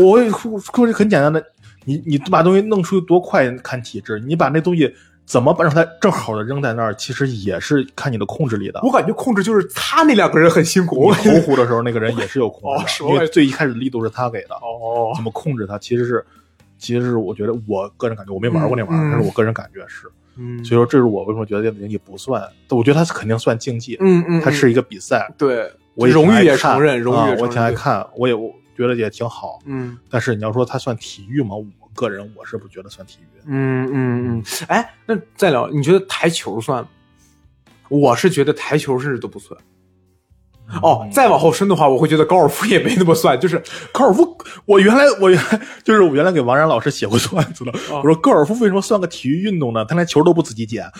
我说说这很简单的，你你把东西弄出去多快看体质，你把那东西怎么把让它正好的扔在那儿，其实也是看你的控制力的。我感觉控制就是他那两个人很辛苦。你投壶的时候，那个人也是有控制的，因为最一开始力度是他给的，哦怎么控制他，其实是，其实是我觉得我个人感觉，我没玩过那玩意儿，嗯但是我个人感觉是，嗯所以说这是我为什么觉得电子竞技不算，但我觉得它肯定算竞技，嗯嗯，它是一个比赛，对，我挺荣誉也承认，荣誉啊我。挺爱看，我也我觉得也挺好，嗯但是你要说它算体育吗？我个人我是不觉得算体育，嗯嗯嗯，哎，那再聊，你觉得台球算吗？我是觉得台球甚至都不算。哦，再往后深的话，我会觉得高尔夫也没那么算，就是高尔夫，我原来我原来就是我原来给王然老师写过段子的，哦我说高尔夫为什么算个体育运动呢？他连球都不自己捡，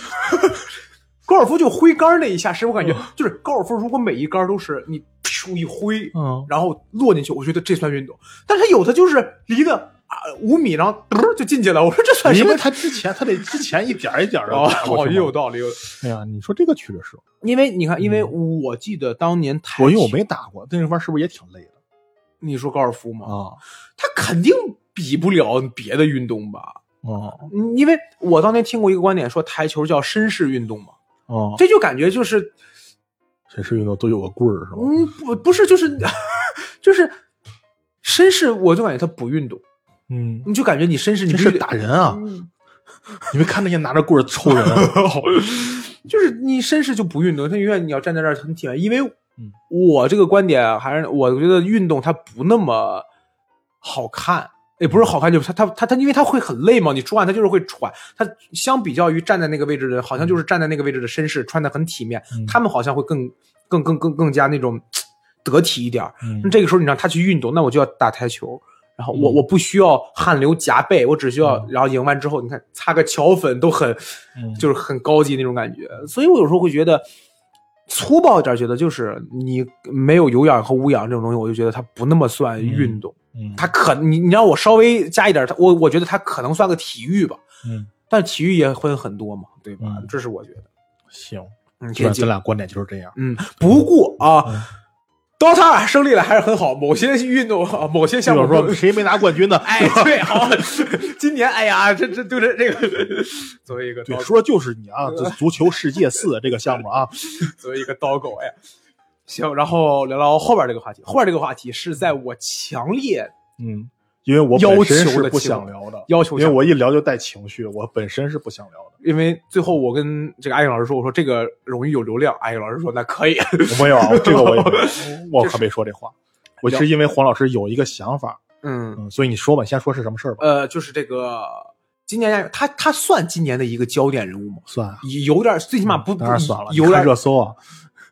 高尔夫就挥杆那一下，是我感觉就是高尔夫，如果每一杆都是你咻一挥，嗯，然后落进去，我觉得这算运动。但是他有的就是离的啊五米，然后嘚就进去了，我说这算什么因为？他之前他得之前一点一点的哦，哦也有道理。有哎呀，你说这个确实是，因为你看，因为我记得当年台球，我因为我没打过，那玩意儿是不是也挺累的你说高尔夫吗？啊？他肯定比不了别的运动吧？哦嗯因为我当年听过一个观点，说台球叫绅士运动嘛，哦，这就感觉就是，绅士运动都有个棍儿是吧？嗯，不不是，就是 就是绅士，我就感觉他不运动，嗯，你就感觉你绅士，你这是必须得打人啊！嗯你没看那些拿着棍儿抽人？啊 就是你绅士就不运动，他永远你要站在这儿很体面。因为嗯我这个观点还是我觉得运动它不那么好看，也不是好看，就是它它它它，因为它会很累嘛，你出汗它就是会喘。它相比较于站在那个位置的人，好像就是站在那个位置的绅士，穿的很体面，嗯他们好像会更更更更更加那种 得体一点那这个时候你让他去运动，那我就要打台球。然后我、嗯我不需要汗流浃背，我只需要，嗯然后赢完之后，你看擦个桥粉都很，嗯 就是很高级那种感觉。所以我有时候会觉得，粗暴一点，觉得就是你没有有氧和无氧这种东西，我就觉得它不那么算运动。嗯它可你你让我稍微加一点，它我我觉得它可能算个体育吧。嗯但体育也会很多嘛，对吧？嗯这是我觉得。行，嗯，咱俩观点就是这样。嗯，不过啊。嗯 DOTA 胜利了还是很好，某些运动啊，某些项目说谁没拿冠军呢？哎，对，好，今年哎呀，这这对这这个，作为一个对，说的 就是你啊！这足球世界四这个项目啊，作为一个刀狗，哎，行，然后聊聊后边这个话题。后边这个话题是在我强烈嗯，因为我要本身求是不想聊的，要求因为我一聊就带情绪，我本身是不想聊的。因为最后我跟这个阿颖老师说，我说这个容易有流量，阿颖老师说那可以，我没有啊，这个我 我可没说这话。我是因为黄老师有一个想法，嗯，嗯，所以你说吧，你先说是什么事儿吧。呃，就是这个今年他他算今年的一个焦点人物吗？算啊，有点，最起码不当然算了，有点热搜啊，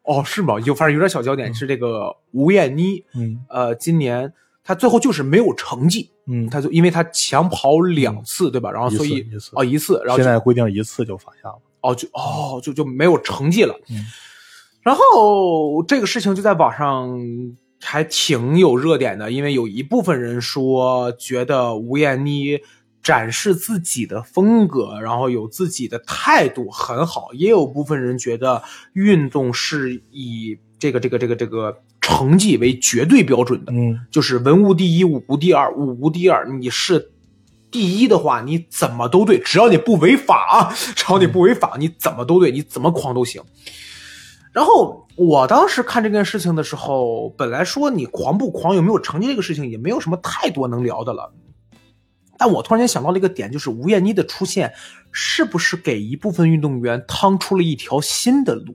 哦，是吗？有，反正有点小焦点是这个吴艳妮，嗯呃，今年他最后就是没有成绩，嗯，他就因为他抢跑两次，对吧？然后所以次一次哦一次，然后现在规定一次就罚下了。哦就哦就就没有成绩了。嗯然后这个事情就在网上还挺有热点的，因为有一部分人说觉得吴艳妮展示自己的风格，然后有自己的态度很好，也有部分人觉得运动是以这个这个这个这个成绩为绝对标准的，嗯就是文无第一，武无第二，武无第二，你是。第一的话，你怎么都对，只要你不违法啊，只要你不违法，你怎么都对，你怎么狂都行。然后我当时看这件事情的时候，本来说你狂不狂，有没有成绩这个事情，也没有什么太多能聊的了。但我突然间想到了一个点，就是吴艳妮的出现，是不是给一部分运动员趟出了一条新的路？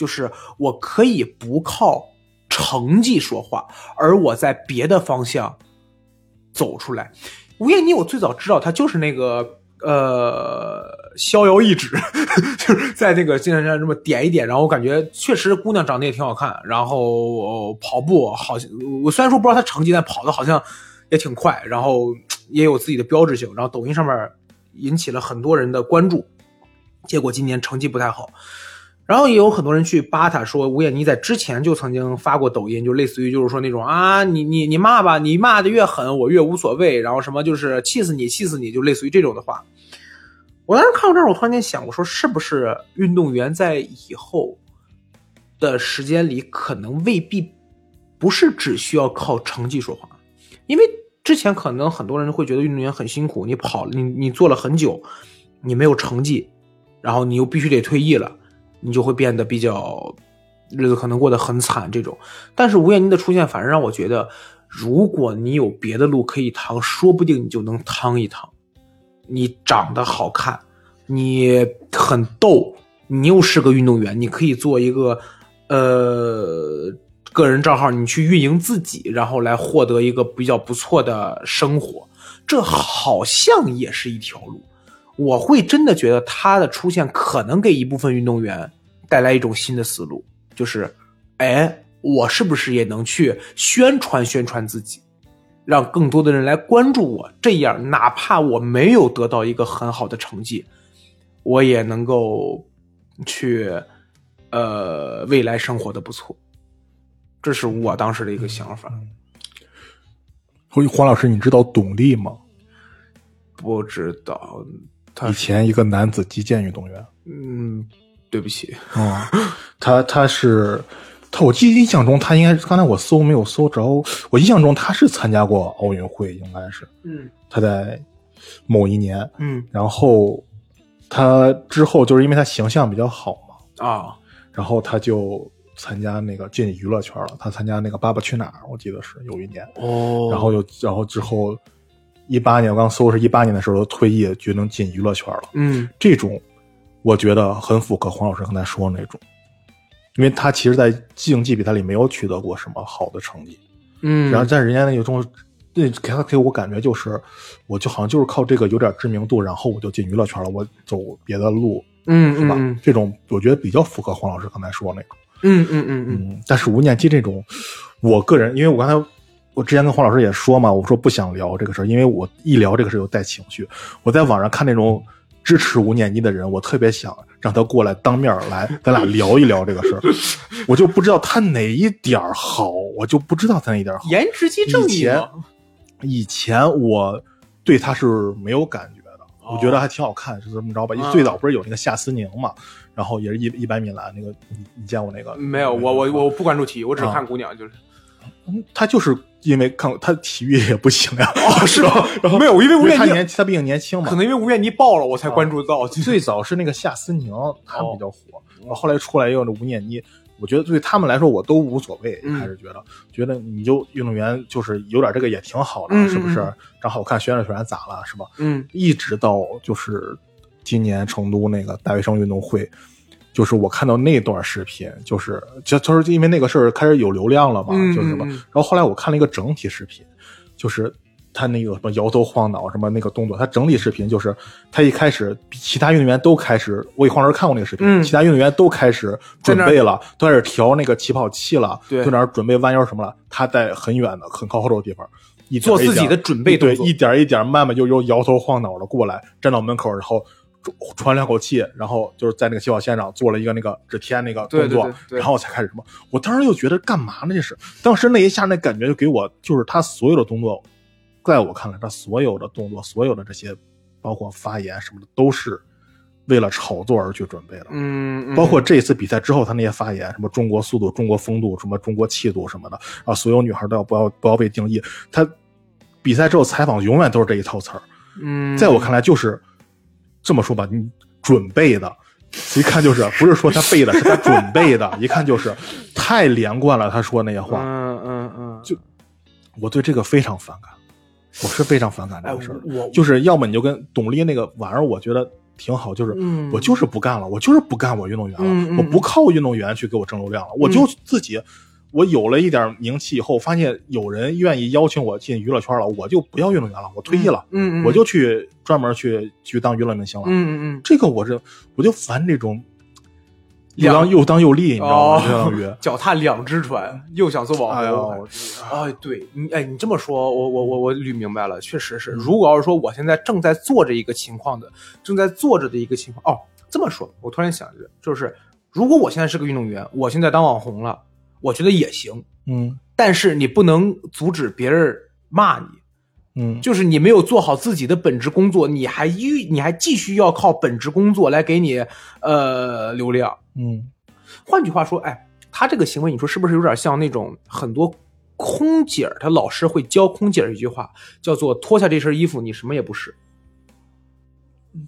就是我可以不靠成绩说话，而我在别的方向走出来。吴艳妮，我最早知道她就是那个呃逍遥一指，就是在那个金山上这么点一点，然后我感觉确实姑娘长得也挺好看，然后、跑步好像我虽然说不知道她成绩，但跑的好像也挺快，然后 也有自己的标志性，然后抖音上面引起了很多人的关注，结果今年成绩不太好。然后也有很多人去扒他，说吴艳妮在之前就曾经发过抖音，就类似于就是说那种啊，你你你骂吧，你骂的越狠，我越无所谓，然后什么就是气死你，气死你，就类似于这种的话。我当时看到这儿，我突然间想，我说是不是运动员在以后的时间里，可能未必不是只需要靠成绩说话，因为之前可能很多人会觉得运动员很辛苦，你跑你你做了很久，你没有成绩，然后你又必须得退役了。你就会变得比较日子可能过得很惨这种。但是吴艳妮的出现，反而让我觉得，如果你有别的路可以趟，说不定你就能趟一趟。你长得好看，你很逗，你又是个运动员，你可以做一个呃个人账号，你去运营自己，然后来获得一个比较不错的生活，这好像也是一条路。我会真的觉得他的出现可能给一部分运动员带来一种新的思路，就是，哎，我是不是也能去宣传宣传自己，让更多的人来关注我？这样，哪怕我没有得到一个很好的成绩，我也能够去，呃，未来生活的不错。这是我当时的一个想法。所以黄老师，你知道董力吗？不知道，他以前一个男子击剑运动员。嗯，对不起，啊、他他是他，我记得印象中他应该是刚才我搜没有搜着，我印象中他是参加过奥运会，应该是嗯。他在某一年，嗯然后他之后就是因为他形象比较好嘛，啊。然后他就参加那个进娱乐圈了，他参加那个《爸爸去哪儿》，我记得是有一年，哦。然后又然后之后一八年我刚搜是一八年的时候退役，决定进娱乐圈了。嗯这种，我觉得很符合黄老师刚才说的那种，因为他其实，在竞技比赛里没有取得过什么好的成绩，嗯，然后在人家那个中，那给他给我感觉就是，我就好像就是靠这个有点知名度，然后我就进娱乐圈了，我走别的路嗯是吧？嗯这种我觉得比较符合黄老师刚才说的那种。嗯嗯嗯嗯嗯，但是吴念基这种，我个人，因为我刚才我之前跟黄老师也说嘛，我说不想聊这个事儿，因为我一聊这个事儿就带情绪。我在网上看那种支持吴念妮的人，我特别想让他过来当面来，咱俩聊一聊这个事儿。我就不知道他哪一点好，我就不知道他哪一点好。颜值即正义以前，以前我对他是没有感觉的，哦我觉得还挺好看，就这么着吧。嗯最早不是有那个夏思宁嘛，然后也是一一百米栏那个，你你见过那个？没有，我我我不关注体育，我只啊看姑娘，就是嗯他就是因为看他体育也不行呀，哦是吧 然后没有因为他彦妮年他毕竟年轻嘛。可，能因为吴彦妮爆了，我才关注到。最早是那个夏思宁，他哦比较火，然后后来出来也有那吴念妮，我觉得对他们来说我都无所谓，嗯。还是觉得。觉得你就运动员就是有点这个也挺好的，嗯是不是？嗯？长好看宣传宣传咋了，是吧？嗯。一直到就是今年成都那个大学生运动会，就是我看到那段视频，就是就就是因为那个事儿开始有流量了嘛，嗯就是什么，嗯嗯。然后后来我看了一个整体视频，就是他那个什么摇头晃脑什么那个动作，他整体视频就是他一开始比其他运动员都开始，我给黄老师看过那个视频，嗯。其他运动员都开始准备了，都开始调那个起跑器了，对。就那儿准备弯腰什么了，他在很远的很靠后头的地方。一点一点做自己的准备动对，一点一点慢慢悠悠摇头晃脑的过来，站到门口，然后喘两口气，然后就是在那个起跑线上做了一个那个指天那个动作，对对对对然后才开始什么。我当时就觉得干嘛呢？这是当时那一下那感觉就给我，就是他所有的动作，在我看来，他所有的动作，所有的这些，包括发言什么的，都是为了炒作而去准备的。嗯，嗯包括这一次比赛之后，他那些发言，什么中国速度、中国风度、什么中国气度什么的，啊，所有女孩都要不要不要被定义。他比赛之后采访永远都是这一套词儿，嗯，在我看来就是这么说吧，你准备的，一看就是不是说他背的，是他准备的，一看就是太连贯了。他说那些话，嗯嗯嗯，就我对这个非常反感，我是非常反感哎这个事儿。我就是要么你就跟董力那个玩意儿，我觉得挺好，就是嗯我就是不干了，我就是不干我运动员了，我不靠运动员去给我挣流量了，我就自己。我有了一点名气以后，发现有人愿意邀请我进娱乐圈了，我就不要运动员了，我退役了，嗯嗯，我就去专门去去当娱乐明星了。嗯嗯嗯，这个我是我就烦这种当又当又立，你知道吗？相当于，脚踏两只船，又想做网哎红。呦，哎，对你，哎，你这么说，我我我我捋明白了，确实是。如果要是说我现在正在做着一个情况的，正在做着的一个情况，哦，这么说，我突然想着，就是如果我现在是个运动员，我现在当网红了，我觉得也行，嗯但是你不能阻止别人骂你，嗯，就是你没有做好自己的本职工作，你还依你还继续要靠本职工作来给你呃流量。嗯换句话说，哎，他这个行为，你说是不是有点像那种很多空姐儿，她老师会教空姐儿一句话，叫做“脱下这身衣服，你什么也不是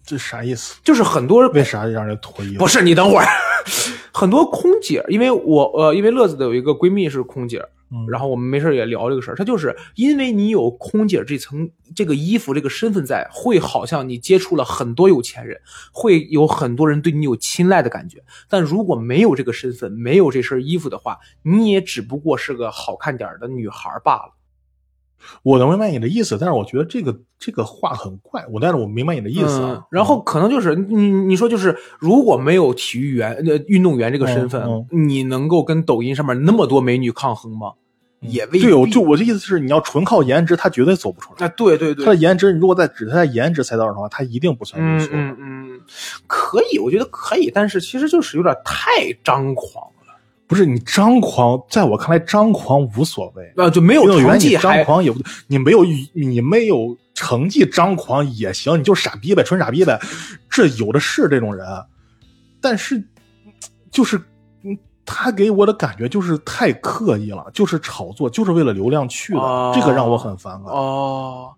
这啥意思？”，就是很多为啥让人脱衣服？不是你等会儿，很多空姐，因为我呃，因为乐子的有一个闺蜜是空姐，嗯，然后我们没事也聊这个事儿，她就是因为你有空姐这层这个衣服这个身份在，会好像你接触了很多有钱人，会有很多人对你有青睐的感觉。但如果没有这个身份，没有这身衣服的话，你也只不过是个好看点的女孩罢了。我能明白你的意思，但是我觉得这个这个话很怪。我但是我明白你的意思啊嗯。然后可能就是你你说就是如果没有体育员呃运动员这个身份，嗯你能够跟抖音上面那么多美女抗衡吗？也未必。对，我就我的意思是，你要纯靠颜值，他绝对走不出来。啊，对对对，他的颜值，你如果在只在颜值赛道上的话，他一定不算优嗯秀。嗯嗯，可以，我觉得可以，但是其实就是有点太张狂了，不是你张狂，在我看来，张狂无所谓。啊，就没有成绩张狂也不，你没有你没有成绩张狂也行，你就傻逼呗，纯傻逼呗，这有的是这种人，但是就是嗯他给我的感觉就是太刻意了，就是炒作，就是为了流量去的，哦这个让我很反感。哦。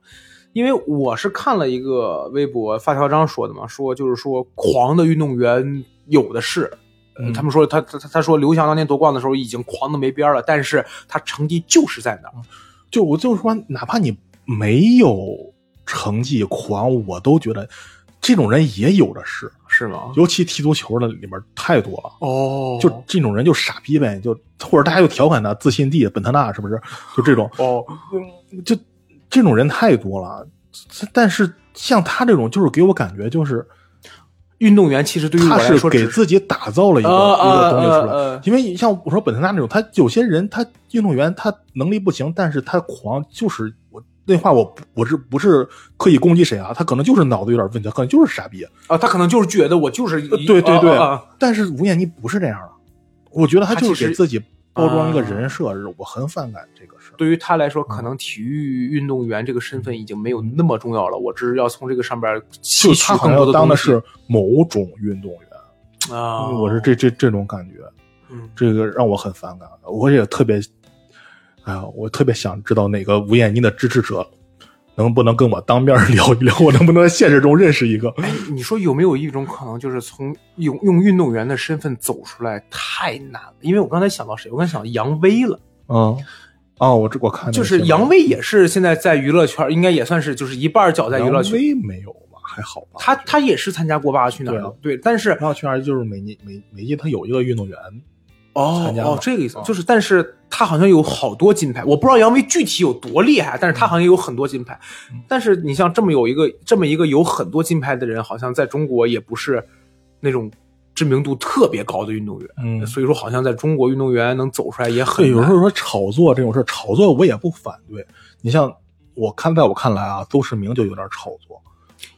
因为我是看了一个微博，发条章说的嘛，说就是说狂的运动员有的是，呃嗯他们说他他他他说刘翔当年夺冠的时候已经狂的没边儿了，但是他成绩就是在那儿。就我就是说，哪怕你没有成绩狂，我都觉得这种人也有的是，是吗？尤其踢足球的里面太多了。哦就这种人就傻逼呗，就或者大家就调侃他自信地本特纳是不是？就这种，哦，就这种人太多了。但是像他这种，就是给我感觉就是运动员其实对于我他是来说只给自己打造了一个、呃一个东西出来。呃呃因为像我说本特纳那种，他有些人他运动员他能力不行，但是他狂，就是我那话我不我是不是刻意攻击谁啊？他可能就是脑子有点问题，可能就是傻逼。啊，他可能就是觉得我就是对对对，但是吴彦妮不是这样的，我觉得他就是给自己包装一个啊人设，我很反感这个。对于他来说，可能体育运动员这个身份已经没有那么重要了。我只是要从这个上边吸就取更多东西当的是某种运动员，啊，我是这这这种感觉，嗯这个让我很反感。我也特别，哎呀，我特别想知道哪个吴彦妮的支持者能不能跟我当面 聊一聊，我能不能在现实中认识一个？哎，你说有没有一种可能，就是从用用运动员的身份走出来太难了？因为我刚才想到谁？我刚才想到杨威了，嗯，哦，我这我看就是杨威也是现在在娱乐圈，应该也算是就是一半脚在娱乐圈。杨威没有吧？还好吧？他他也是参加过《爸爸去哪儿》对但是然后去哪儿就是每年每每季他有一个运动员哦参加哦，这个意思啊就是，但是他好像有好多金牌，我不知道杨威具体有多厉害，但是他好像有很多金牌。嗯但是你像这么有一个这么一个有很多金牌的人，好像在中国也不是那种知名度特别高的运动员，嗯所以说好像在中国运动员能走出来也很对，有时候说炒作这种事，炒作我也不反对。你像我看，在我看来啊，邹市明就有点炒作。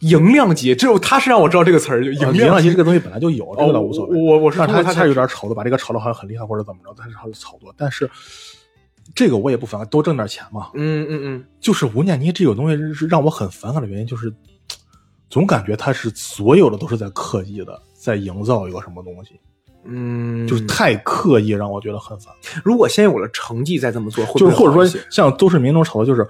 赢量级，只有他是让我知道这个词儿，就赢啊量级这个东西本来就有，这个倒无所谓。哦我我是但他他有点炒作，把这个炒的好像很厉害或者怎么着，但是他是炒作。但是这个我也不反对，多挣点钱嘛。嗯嗯嗯，就是吴念妮这个东西是让我很反感的原因，就是总感觉他是所有的都是在刻意的在营造一个什么东西，嗯，就是太刻意，让我觉得很烦。如果先有了成绩再这么做，就是或者说像邹市明那种炒作，就是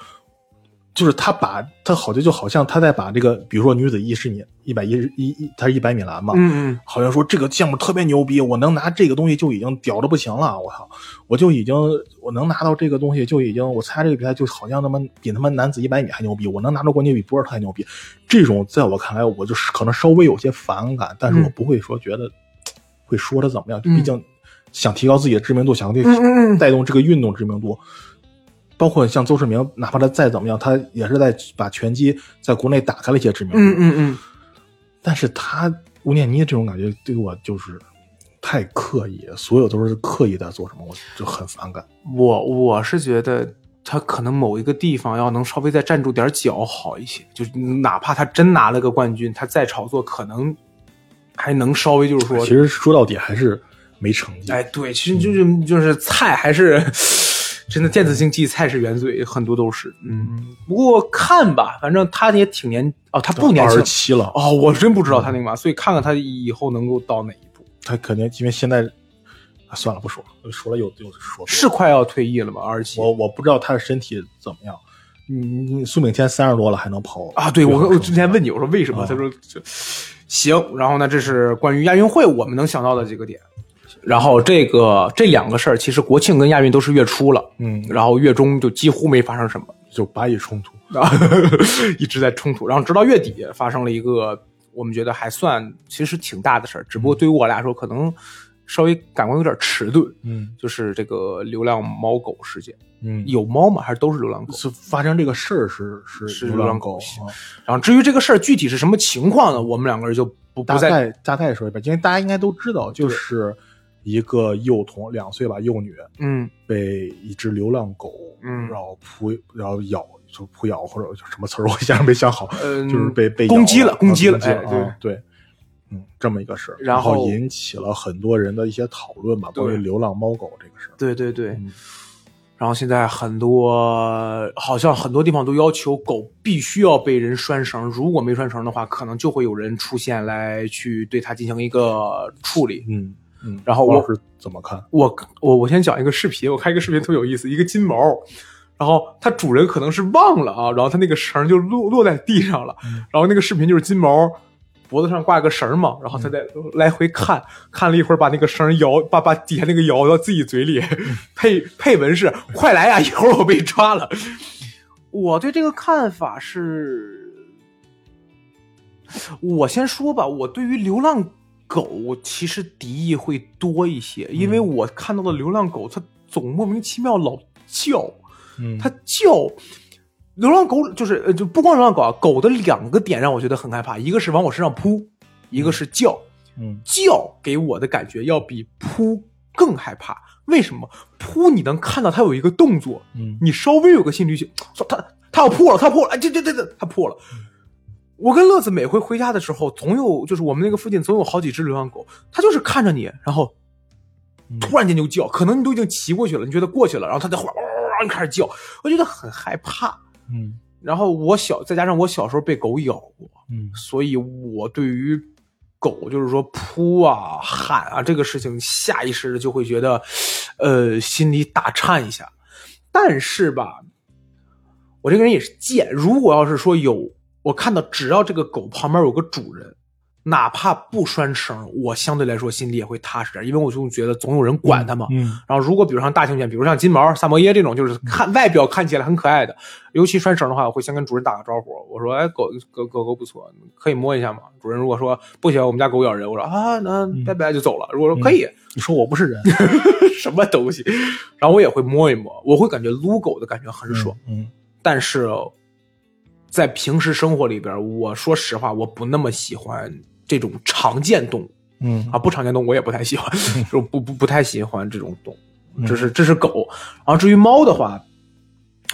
就是他把他好像就好像他在把这个，比如说女子一十米一百一一一，他是一百米栏嘛，嗯嗯。好像说这个项目特别牛逼，我能拿这个东西就已经屌的不行了，我操，我就已经我能拿到这个东西就已经，我参加这个比赛就好像他妈比他妈男子一百米还牛逼，我能拿到冠军比博尔特还牛逼，这种在我看来我就是可能稍微有些反感，但是我嗯不会说觉得会说的怎么样，嗯毕竟想提高自己的知名度，想嗯嗯嗯。带动这个运动知名度。包括像邹市明，哪怕他再怎么样，他也是在把拳击在国内打开了一些知名度。嗯嗯嗯，但是他吴念妮这种感觉对我就是太刻意，所有都是刻意在做什么，我就很反感。我我是觉得他可能某一个地方要能稍微再站住点脚好一些，就是哪怕他真拿了个冠军，他再炒作可能还能稍微就是说其，实说到底还是没成绩。哎，对，其实就是就是菜还是真的电子竞技菜是原罪，很多都是，嗯，不过看吧，反正他也挺年哦，他不年轻二十七了，哦，我真不知道他那个嘛，所以看看他以后能够到哪一步，他肯定因为现在、啊、算了不说了，说了又又说了是快要退役了吗？二十七我我不知道他的身体怎么样。你你苏炳添三十多了还能跑啊，对我我之前问你，我说为什么？啊他说这行。然后呢，这是关于亚运会我们能想到的几个点。然后这个这两个事儿，其实国庆跟亚运都是月初了，嗯，然后月中就几乎没发生什么，就巴以冲突。啊，一直在冲突。然后直到月底发生了一个我们觉得还算其实挺大的事儿，只不过对于我来说可能稍微感官有点迟钝，嗯就是这个流浪猫狗事件。嗯，有猫吗？还是都是流浪狗？是发生这个事儿是是是流浪狗然后至于这个事儿具体是什么情况呢？我们两个人就不不再大概大概说一遍，因为大家应该都知道，就是一个幼童两岁吧，幼女嗯。被一只流浪狗，嗯。然后扑，然后咬，就扑咬或者什么词儿，我一下没想好，嗯就是被被攻击了，攻击了哎对啊对，嗯，这么一个事儿，然后后引起了很多人的一些讨论吧，关于流浪猫狗这个事儿，对对对，嗯。然后现在很多好像很多地方都要求狗必须要被人拴绳，如果没拴绳的话，可能就会有人出现来去对它进行一个处理。嗯嗯，然后我王老师怎么看？我我我先讲一个视频，我看一个视频特别有意思，一个金毛，然后它主人可能是忘了啊，然后它那个绳就落落在地上了，然后那个视频就是金毛脖子上挂个绳嘛，然后它在来回看，看了一会儿，把那个绳摇，把把底下那个摇到自己嘴里，配配文是“快来呀，一会儿我被抓了 ”。我对这个看法是，我先说吧，我对于流浪狗其实敌意会多一些，因为我看到的流浪狗它总莫名其妙老叫，嗯它叫。流浪狗就是呃，就不光流浪狗啊，狗的两个点让我觉得很害怕，一个是往我身上扑，一个是叫。嗯叫给我的感觉要比扑更害怕。为什么？扑你能看到它有一个动作，嗯你稍微有个心理学，说它它要扑了，它扑了，哎，这这这这，它扑了。我跟乐子每回回家的时候，总有就是我们那个附近总有好几只流浪狗，它就是看着你，然后嗯突然间就叫，可能你都已经骑过去了，你觉得过去了，然后它在后边汪汪汪开始叫，我觉得很害怕。嗯然后我小再加上我小时候被狗咬过，嗯所以我对于狗就是说扑啊喊啊这个事情，下意识的就会觉得，呃，心里打颤一下。但是吧，我这个人也是贱，如果要是说有我看到只要这个狗旁边有个主人，哪怕不拴绳，我相对来说心里也会踏实点，因为我就觉得总有人管它嘛。嗯然后如果比如像大型犬，比如像金毛、萨摩耶这种，就是看外表看起来很可爱的，尤其拴绳的话，我会先跟主人打个招呼，我说：“哎，狗狗狗狗不错，可以摸一下吗？”主人如果说不行，我们家狗咬人，我说啊，那拜拜就走了。如果说可以，你说我不是人，什么东西，然后我也会摸一摸，我会感觉撸狗的感觉很爽。嗯但是在平时生活里边，我说实话，我不那么喜欢这种常见动物嗯啊，不常见动物我也不太喜欢，就不不不太喜欢这种动物。嗯这是这是狗，然后至于猫的话，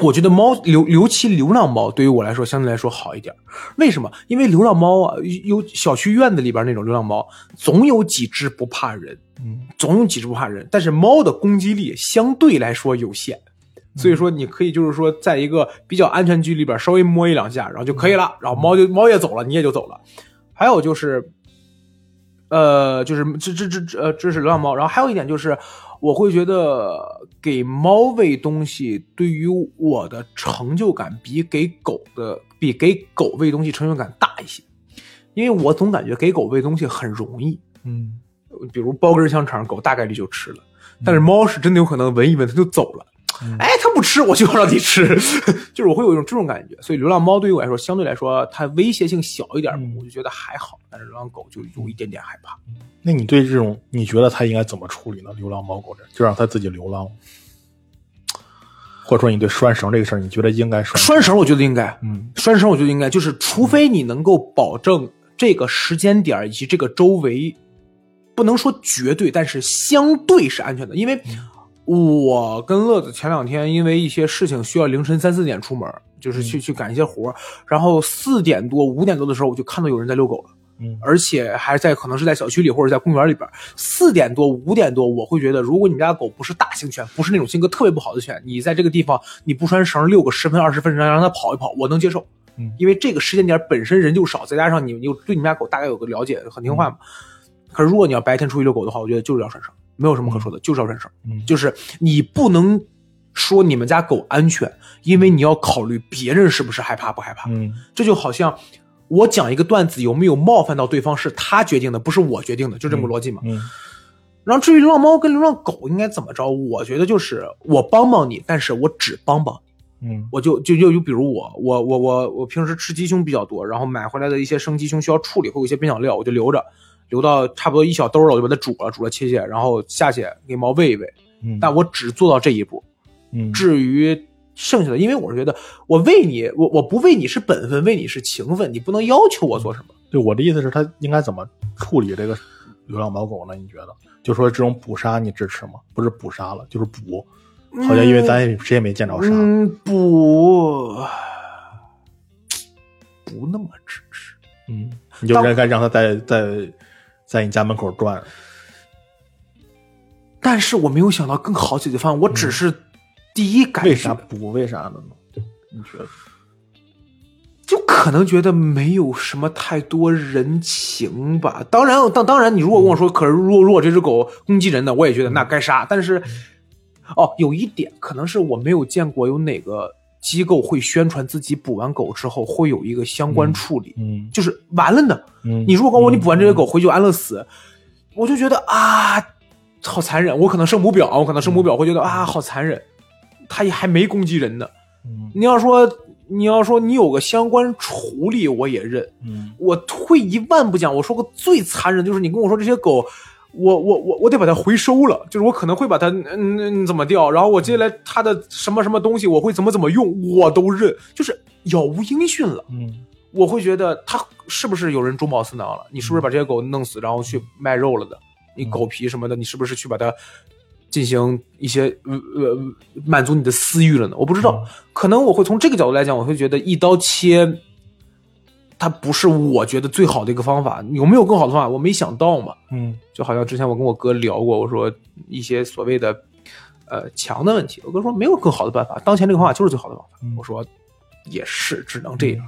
我觉得猫尤尤其流浪猫对于我来说相对来说好一点。为什么？因为流浪猫啊，有小区院子里边那种流浪猫，总有几只不怕人，嗯总有几只不怕人，但是猫的攻击力相对来说有限，所以说你可以就是说在一个比较安全距离里边稍微摸一两下，然后就可以了，然后猫就猫也走了，你也就走了。还有就是，呃，就是这这这这呃这是流浪猫，然后还有一点就是，我会觉得给猫喂东西对于我的成就感比给狗的比给狗喂东西成就感大一些，因为我总感觉给狗喂东西很容易。嗯比如包根香肠，狗大概率就吃了，但是猫是真的有可能闻一闻它就走了。嗯哎，它不吃，我就要让你吃，就是我会有一种这种感觉。所以流浪猫对于我来说，相对来说它威胁性小一点，嗯我就觉得还好。但是流浪狗就有一点点害怕。那你对这种你觉得它应该怎么处理呢？流浪猫狗这就让它自己流浪，或者说你对拴绳这个事儿，你觉得应该拴？拴绳，我觉得应该，嗯拴绳，我觉得应该，就是除非你能够保证这个时间点以及这个周围，不能说绝对，但是相对是安全的。因为我跟乐子前两天因为一些事情需要凌晨三四点出门，就是去去赶一些活儿然后四点多五点多的时候，我就看到有人在遛狗了。嗯而且还在可能是在小区里或者在公园里边，四点多五点多，我会觉得，如果你们家狗不是大型犬，不是那种性格特别不好的犬，你在这个地方你不拴绳遛个十分二十分钟，让它跑一跑，我能接受。嗯因为这个时间点本身人就少，再加上你你对你们家狗大概有个了解，很听话嘛。可是如果你要白天出去遛狗的话，我觉得就是要拴绳，没有什么可说的，就是要拴绳。嗯就是你不能说你们家狗安全，因为你要考虑别人是不是害怕不害怕。嗯这就好像我讲一个段子有没有冒犯到对方是他决定的，不是我决定的，就这么个逻辑嘛。嗯然后至于流浪猫跟流浪狗应该怎么着，我觉得就是我帮帮你，但是我只帮帮你。嗯我就就就就比如我我我我我平时吃鸡胸比较多，然后买回来的一些生鸡胸需要处理，会有一些边角料，我就留着，留到差不多一小兜了，我就把它煮了，煮了切切，然后下去给猫喂一喂。嗯，但我只做到这一步，嗯至于剩下的，因为我是觉得我喂你，我我不喂你是本分，喂你是情分，你不能要求我做什么。对我的意思是，他应该怎么处理这个流浪猫狗呢？你觉得？就说这种捕杀你支持吗？不是捕杀了，就是捕。好像因为咱也谁也没见着杀。嗯，捕，不那么支持。嗯，你就应该让他在在在你家门口转。但是我没有想到更好解决方案，我只是第一感觉，为啥不？为啥呢？你觉得？就可能觉得没有什么太多人情吧。当然，当当然，你如果跟我说，可是如果如果这只狗攻击人呢，我也觉得那该杀。但是，哦，有一点可能是我没有见过有哪个机构会宣传自己补完狗之后会有一个相关处理，嗯就是完了呢。嗯，你如果跟我说你补完这些狗回去就安乐死，我就觉得啊，好残忍。我可能圣母婊，我可能圣母婊会觉得啊，好残忍。它也还没攻击人呢。嗯你要说你要说你有个相关处理，我也认。嗯我退一万步讲，我说个最残忍，就是你跟我说这些狗，我我我我得把它回收了，就是我可能会把它嗯嗯怎么掉，然后我接下来它的什么什么东西，我会怎么怎么用，我都认，就是杳无音讯了。嗯我会觉得它是不是有人中饱私囊了？你是不是把这些狗弄死，然后去卖肉了的？你狗皮什么的，你是不是去把它进行一些呃呃满足你的私欲了呢？我不知道，可能我会从这个角度来讲，我会觉得一刀切，它不是我觉得最好的一个方法。有没有更好的方法？我没想到嘛。嗯就好像之前我跟我哥聊过，我说一些所谓的呃墙的问题，我哥说没有更好的办法，当前这个方法就是最好的方法。嗯我说也是，只能这样。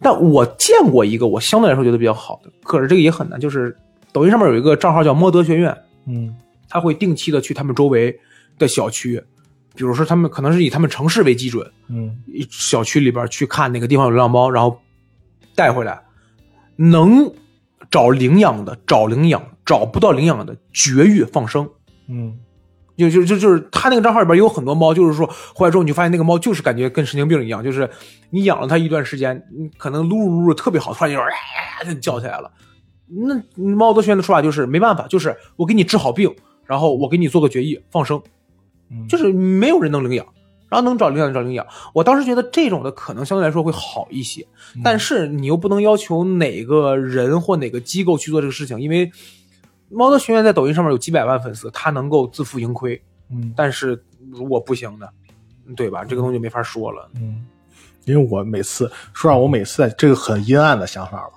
但我见过一个我相对来说觉得比较好的，可是这个也很难，就是抖音上面有一个账号叫摸德学院，嗯他会定期的去他们周围的小区，比如说他们可能是以他们城市为基准，嗯小区里边去看哪个地方有流浪猫，然后带回来，能找领养的找领养，找不到领养的绝育放生。嗯就就就就是他那个账号里边有很多猫，就是说回来之后你就发现那个猫就是感觉跟神经病一样，就是你养了它一段时间，你可能撸撸撸特别好，突然就哎就叫起来了。那猫德学院的说法就是没办法，就是我给你治好病，然后我给你做个绝育放生，嗯，就是没有人能领养，然后能找领养就找领养。我当时觉得这种的可能相对来说会好一些，嗯但是你又不能要求哪个人或哪个机构去做这个事情，因为猫的学院在抖音上面有几百万粉丝，它能够自负盈亏。嗯但是如果不行的，对吧？这个东西就没法说了。嗯，因为我每次说让我每次在这个很阴暗的想法了。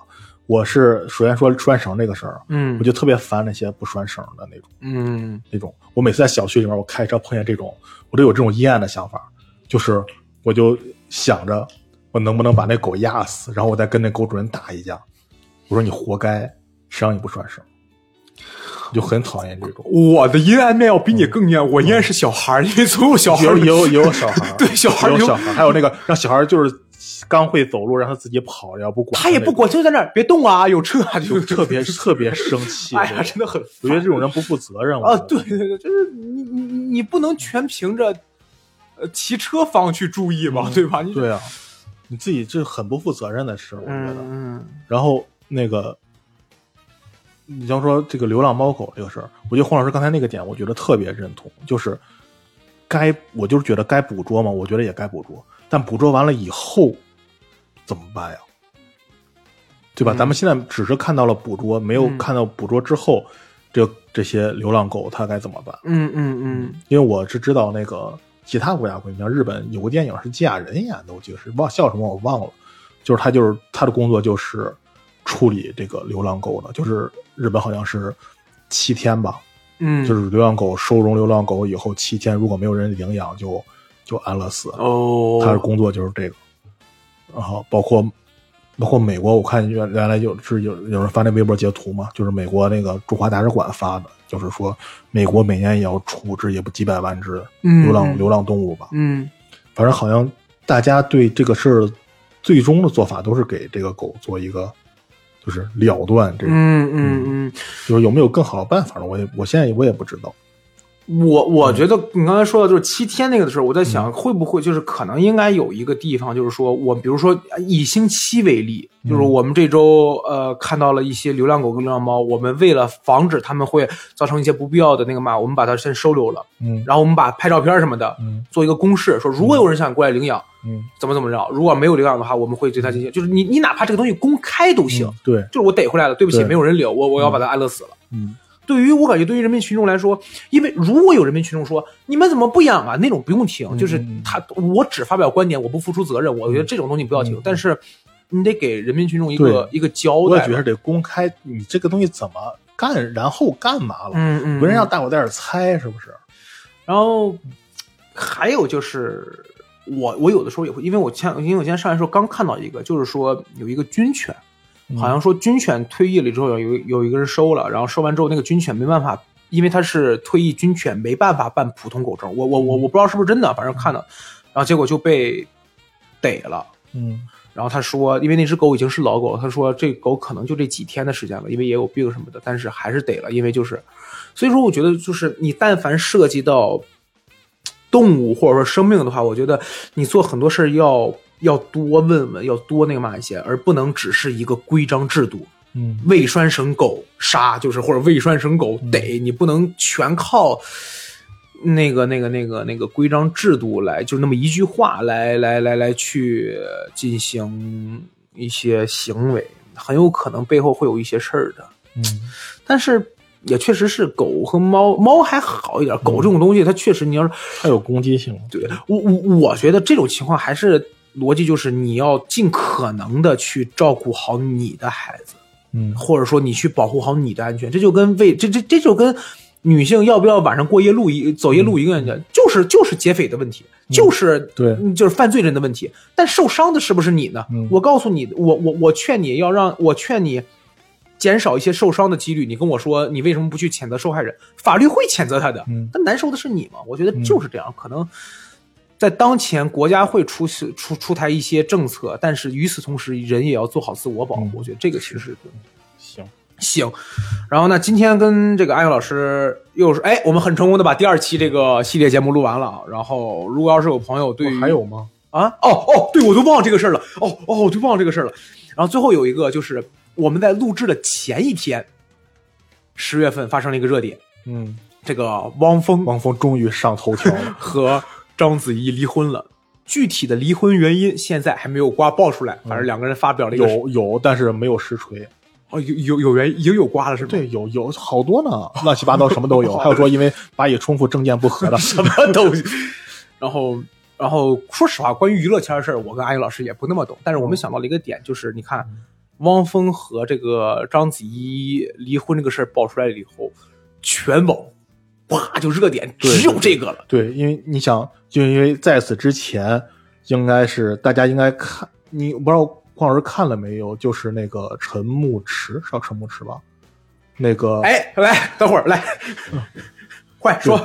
我是首先说拴绳这个事儿，嗯我就特别烦那些不拴绳的那种嗯那种。我每次在小区里面，我开车碰见这种，我都有这种阴暗的想法，就是我就想着我能不能把那狗压死，然后我再跟那狗主人打一架。我说你活该，谁让你不拴绳？就很讨厌这种。我的阴暗面要比你更阴暗，我阴暗是小孩儿，因为总有小孩儿有有有小孩儿，对小孩儿有有小孩儿，还有那个让小孩儿就是刚会走路，让他自己跑，要不管他也不管，就在那儿别动啊，有车啊，就就 特别特别生气。哎呀，真的很我觉得这种人不负责任啊！对对对，就是你你你你不能全凭着呃骑车方去注意嘛，对吧？你对啊，你自己这很不负责任的事，我觉得。嗯然后那个，你像说这个流浪猫狗这个事儿，我觉得黄老师刚才那个点，我觉得特别认同，就是该我就是觉得该捕捉嘛，我觉得也该捕捉，但捕捉完了以后怎么办呀？对吧？嗯咱们现在只是看到了捕捉，没有嗯看到捕捉之后，这这些流浪狗它该怎么办？嗯嗯嗯因为我是知道那个其他国家规定，像日本有个电影是季亚人演的，我记得是忘叫什么我忘了，就是他就是他的工作就是处理这个流浪狗的，就是日本好像是七天吧，嗯，就是流浪狗收容流浪狗以后七天，如果没有人领养就就安乐死，哦，他的工作就是这个，然后包括包括美国，我看原原来有是有有人发那微博截图嘛，就是美国那个驻华大使馆发的，就是说美国每年也要处置也不几百万只嗯流浪、嗯流浪动物吧，嗯。反正好像大家对这个事儿最终的做法都是给这个狗做一个就是了断这种，嗯嗯嗯，就是有没有更好的办法呢？我也我现在我也不知道，我我觉得你刚才说的就是七天那个的时候，我在想会不会就是可能应该有一个地方，就是说我比如说以星期为例，就是我们这周呃看到了一些流浪狗跟流浪猫，我们为了防止它们会造成一些不必要的那个嘛，我们把它先收留了，嗯。然后我们把拍照片什么的嗯。做一个公示，说如果有人想过来领养，嗯，怎么怎么着，如果没有领养的话，我们会对它进行，就是你你哪怕这个东西公开都行，嗯对，就是我逮回来了，对不起，没有人领，我我要把它安乐死了。嗯对于我感觉，对于人民群众来说，因为如果有人民群众说你们怎么不养啊，那种不用听，嗯就是嗯他我只发表观点，我不付出责任，我觉得这种东西不要听。嗯但是你得给人民群众一个一个交代吧。我觉得得公开你这个东西怎么干，然后干嘛了，嗯嗯，不能让大伙在这儿猜，是不是？然后还有就是，我我有的时候也会，因为我前因为我今天上来的时候刚看到一个，就是说有一个军犬，嗯好像说军犬退役了之后有有有一个人收了，然后收完之后那个军犬没办法，因为他是退役军犬，没办法办普通狗证。我我我我不知道是不是真的，反正看到，然后结果就被逮了。嗯然后他说，因为那只狗已经是老狗了，他说这狗可能就这几天的时间了，因为也有病什么的，但是还是逮了，因为就是，所以说我觉得就是你但凡涉及到动物或者说生命的话，我觉得你做很多事儿要要多问问，要多那个嘛一些，而不能只是一个规章制度。嗯未拴绳狗杀，就是或者未拴绳狗逮，你不能全靠那个那个那个那个规章制度来，就那么一句话来来来来去进行一些行为，很有可能背后会有一些事儿的。嗯但是也确实是狗和猫，猫还好一点，狗这种东西它确实你要是它有攻击性，对我我我觉得这种情况还是逻辑就是你要尽可能的去照顾好你的孩子。嗯或者说你去保护好你的安全，这就跟为这这这就跟女性要不要晚上过夜路一走夜露营一样，就是就是劫匪的问题，就是对嗯就是犯罪人的问题。但受伤的是不是你呢？嗯我告诉你，我我我劝你要让我劝你减少一些受伤的几率。你跟我说你为什么不去谴责受害人？法律会谴责他的，嗯但难受的是你吗？我觉得就是这样，可能。在当前，国家会出出出台一些政策，但是与此同时，人也要做好自我保护。嗯我觉得这个其实是行，行，然后呢，今天跟这个阿勇老师又是哎，我们很成功的把第二期这个系列节目录完了。然后，如果要是有朋友对于还有吗？啊，哦哦，对，我都忘了这个事儿了。哦哦，我都忘了这个事儿了。然后最后有一个就是我们在录制的前一天，十月份发生了一个热点，嗯，这个汪峰汪峰终于上头条了。和章子怡离婚了。具体的离婚原因现在还没有瓜爆出来，反正两个人发表了一个有有，但是没有实锤。哦，有有有原已经有瓜了是吗？对，有有好多呢，乱七八糟什么都有。还有说因为巴以冲突政见不合的，什么东西。然后，然后说实话，关于娱乐圈的事儿，我跟阿宇老师也不那么懂。但是我们想到了一个点，就是你看，汪峰和这个章子怡离婚这个事儿爆出来了以后，全网哇就热点只有这个了。对，因为你想，就因为在此之前，应该是大家应该看，你我不知道邝老师看了没有？就是那个陈牧驰，是叫陈牧驰吧？那个，哎，来，等会儿来，快说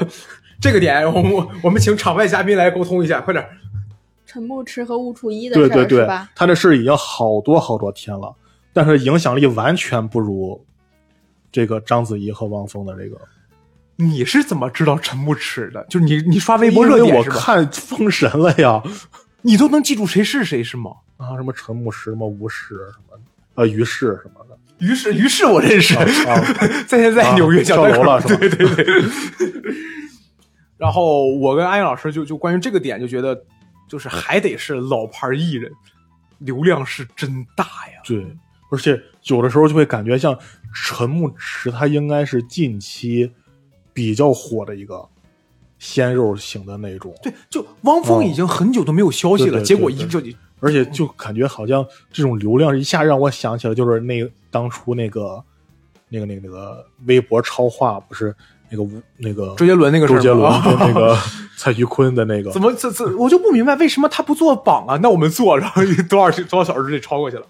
这个点，我们我们请场外嘉宾来沟通一下，快点。陈牧驰和吴楚一的事儿对对对？，他这事儿已经好多好多天了，但是影响力完全不如这个章子怡和汪峰的这个。你是怎么知道陈牧驰的？就是你你刷微博热点是吧？看《封神》了呀，你都能记住谁是谁是吗？啊，什么陈牧驰、什么吴氏什么，呃，于适什么的。于是，于是我认识，啊 在现在纽约啊讲跳楼了是吧对对对。然后我跟安逸老师就就关于这个点就觉得，就是还得是老牌艺人，流量是真大呀。对，而且有的时候就会感觉像陈牧驰，他应该是近期比较火的一个鲜肉型的那种，对，就汪峰已经很久都没有消息了，对对对结果一就而且就感觉好像这种流量一下让我想起了就是那当初那个那个那个那个微博超话，不是那个吴那个周杰伦那个周杰伦跟那个 蔡徐坤的那个。怎么这这我就不明白为什么他不做榜啊？那我们做，然后多少多少小时之内超过去了。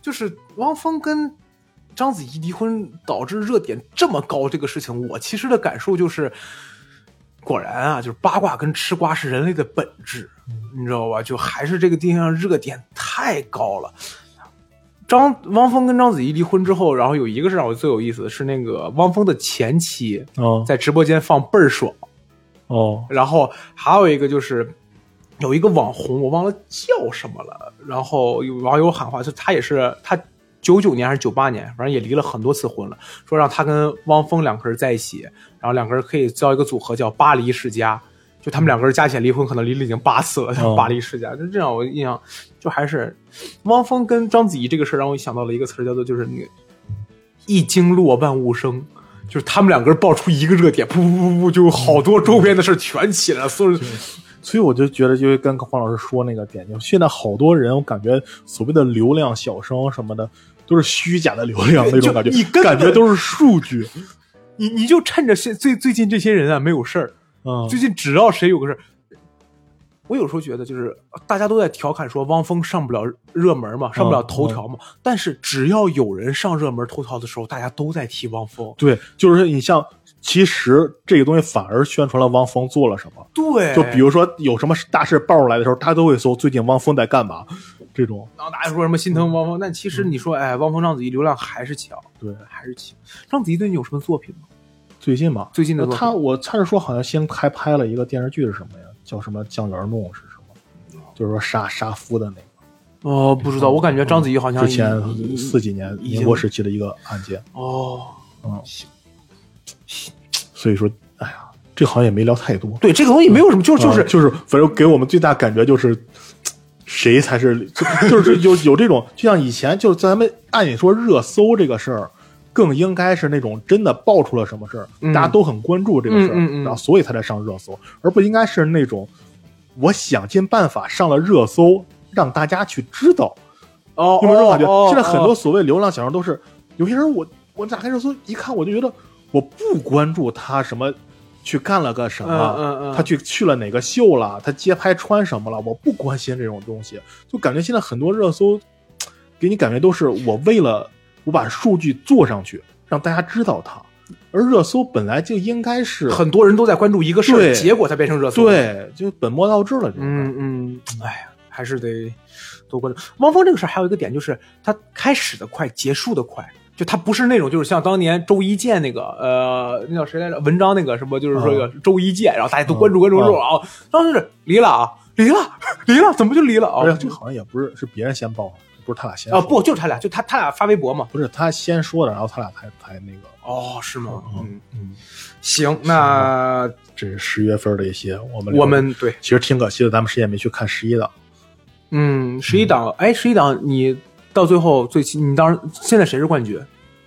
就是汪峰跟章子怡离婚导致热点这么高，这个事情，我其实的感受就是，果然啊，就是八卦跟吃瓜是人类的本质，你知道吧？就还是这个地方热点太高了。张汪峰跟章子怡离婚之后，然后有一个是让我最有意思的是那个汪峰的前妻哦在直播间放倍儿爽，哦然后还有一个就是有一个网红，我忘了叫什么了。然后有网友喊话，就他也是他九九年还是九八年，反正也离了很多次婚了，说让他跟汪峰两个人在一起，然后两个人可以造一个组合叫巴黎世家。就他们两个人加起来离婚，可能离了已经八次了，叫哦巴黎世家。就这样，我印象就还是汪峰跟章子怡这个事儿，让我想到了一个词儿，叫做就是那个一经落万物生。就是他们两个人爆出一个热点，噗噗噗噗，就好多周边的事儿全起来了，所有人所以我就觉得，就跟黄老师说那个点，就现在好多人，我感觉所谓的流量小生什么的，都是虚假的流量那种感觉，你感觉都是数据。你你就趁着现最最近这些人啊没有事儿，嗯，最近只要谁有个事儿，我有时候觉得就是大家都在调侃说汪峰上不了热门嘛，上不了头条嘛，但是只要有人上热门头条的时候，大家都在提汪峰。对，就是你像，其实这个东西反而宣传了汪峰做了什么。对，就比如说有什么大事爆出来的时候，他都会搜最近汪峰在干嘛，这种。然后大家说什么心疼汪峰，但其实你说，哎，汪峰、章子怡流量还是强，对，还是强。章子怡最近有什么作品吗？最近嘛，最近的他我他是说好像先还拍了一个电视剧是什么呀？叫什么《酱园弄》是什么？就是说杀杀夫的那个。哦，不知道，我感觉章子怡好像之前四几年民国时期的一个案件。哦，嗯，所以说，哎呀，这好像也没聊太多。对，这个东西没有什么，就就是、啊就是，反正给我们最大感觉就是，谁才是就就是有有这种，就像以前就是咱们按理说热搜这个事儿，更应该是那种真的爆出了什么事儿，嗯大家都很关注这个事儿，嗯嗯嗯然后所以才在上热搜，而不应该是那种我想尽办法上了热搜，让大家去知道。哦，有没有这种感觉？哦现在很多哦所谓流量小生都是，有些人我我打开热搜一看，我就觉得我不关注他什么去干了个什么，嗯嗯嗯他去去了哪个秀了，他街拍穿什么了，我不关心这种东西，就感觉现在很多热搜给你感觉都是我为了我把数据做上去，让大家知道他，而热搜本来就应该是很多人都在关注一个事儿，结果才变成热搜。，对，就本末倒置了。嗯嗯，哎呀，还是得多关注。汪峰这个事儿还有一个点就是他开始的快，结束的快。就他不是那种，就是像当年周一见那个，呃，那叫谁来着？文章那个什么，就是说个周一见，然后大家都关注关注关注啊，当时是离了啊，离了，离了，怎么就离了啊？而且这好像也不是是别人先报，不是他俩先啊，不就是他俩，就他他俩发微博嘛，不是他先说的，然后他俩才才那个。哦，是吗？嗯嗯，行，那这是十月份的一些我们我们对，其实挺可惜的，咱们谁也没去看十一档。嗯，十一档，哎，十一档你。到最后最你当时现在谁是冠军？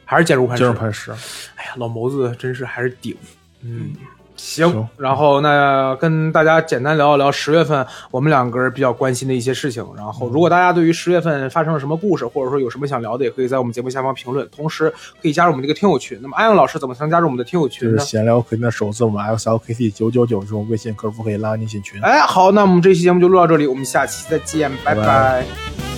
还是坚如磐石？坚如磐石。哎呀，老谋子真是还是顶。嗯，行。然后那跟大家简单聊一聊十月份我们两个人比较关心的一些事情。然后如果大家对于十月份发生了什么故事，或者说有什么想聊的，也可以在我们节目下方评论。同时可以加入我们这个听友群。那么安阳老师怎么才能加入我们的听友群呢？就是闲聊可以的首字母 X L K T 九九九这种微信客服可以拉您进群。哎，好，那我们这期节目就录到这里，我们下期再见，拜拜。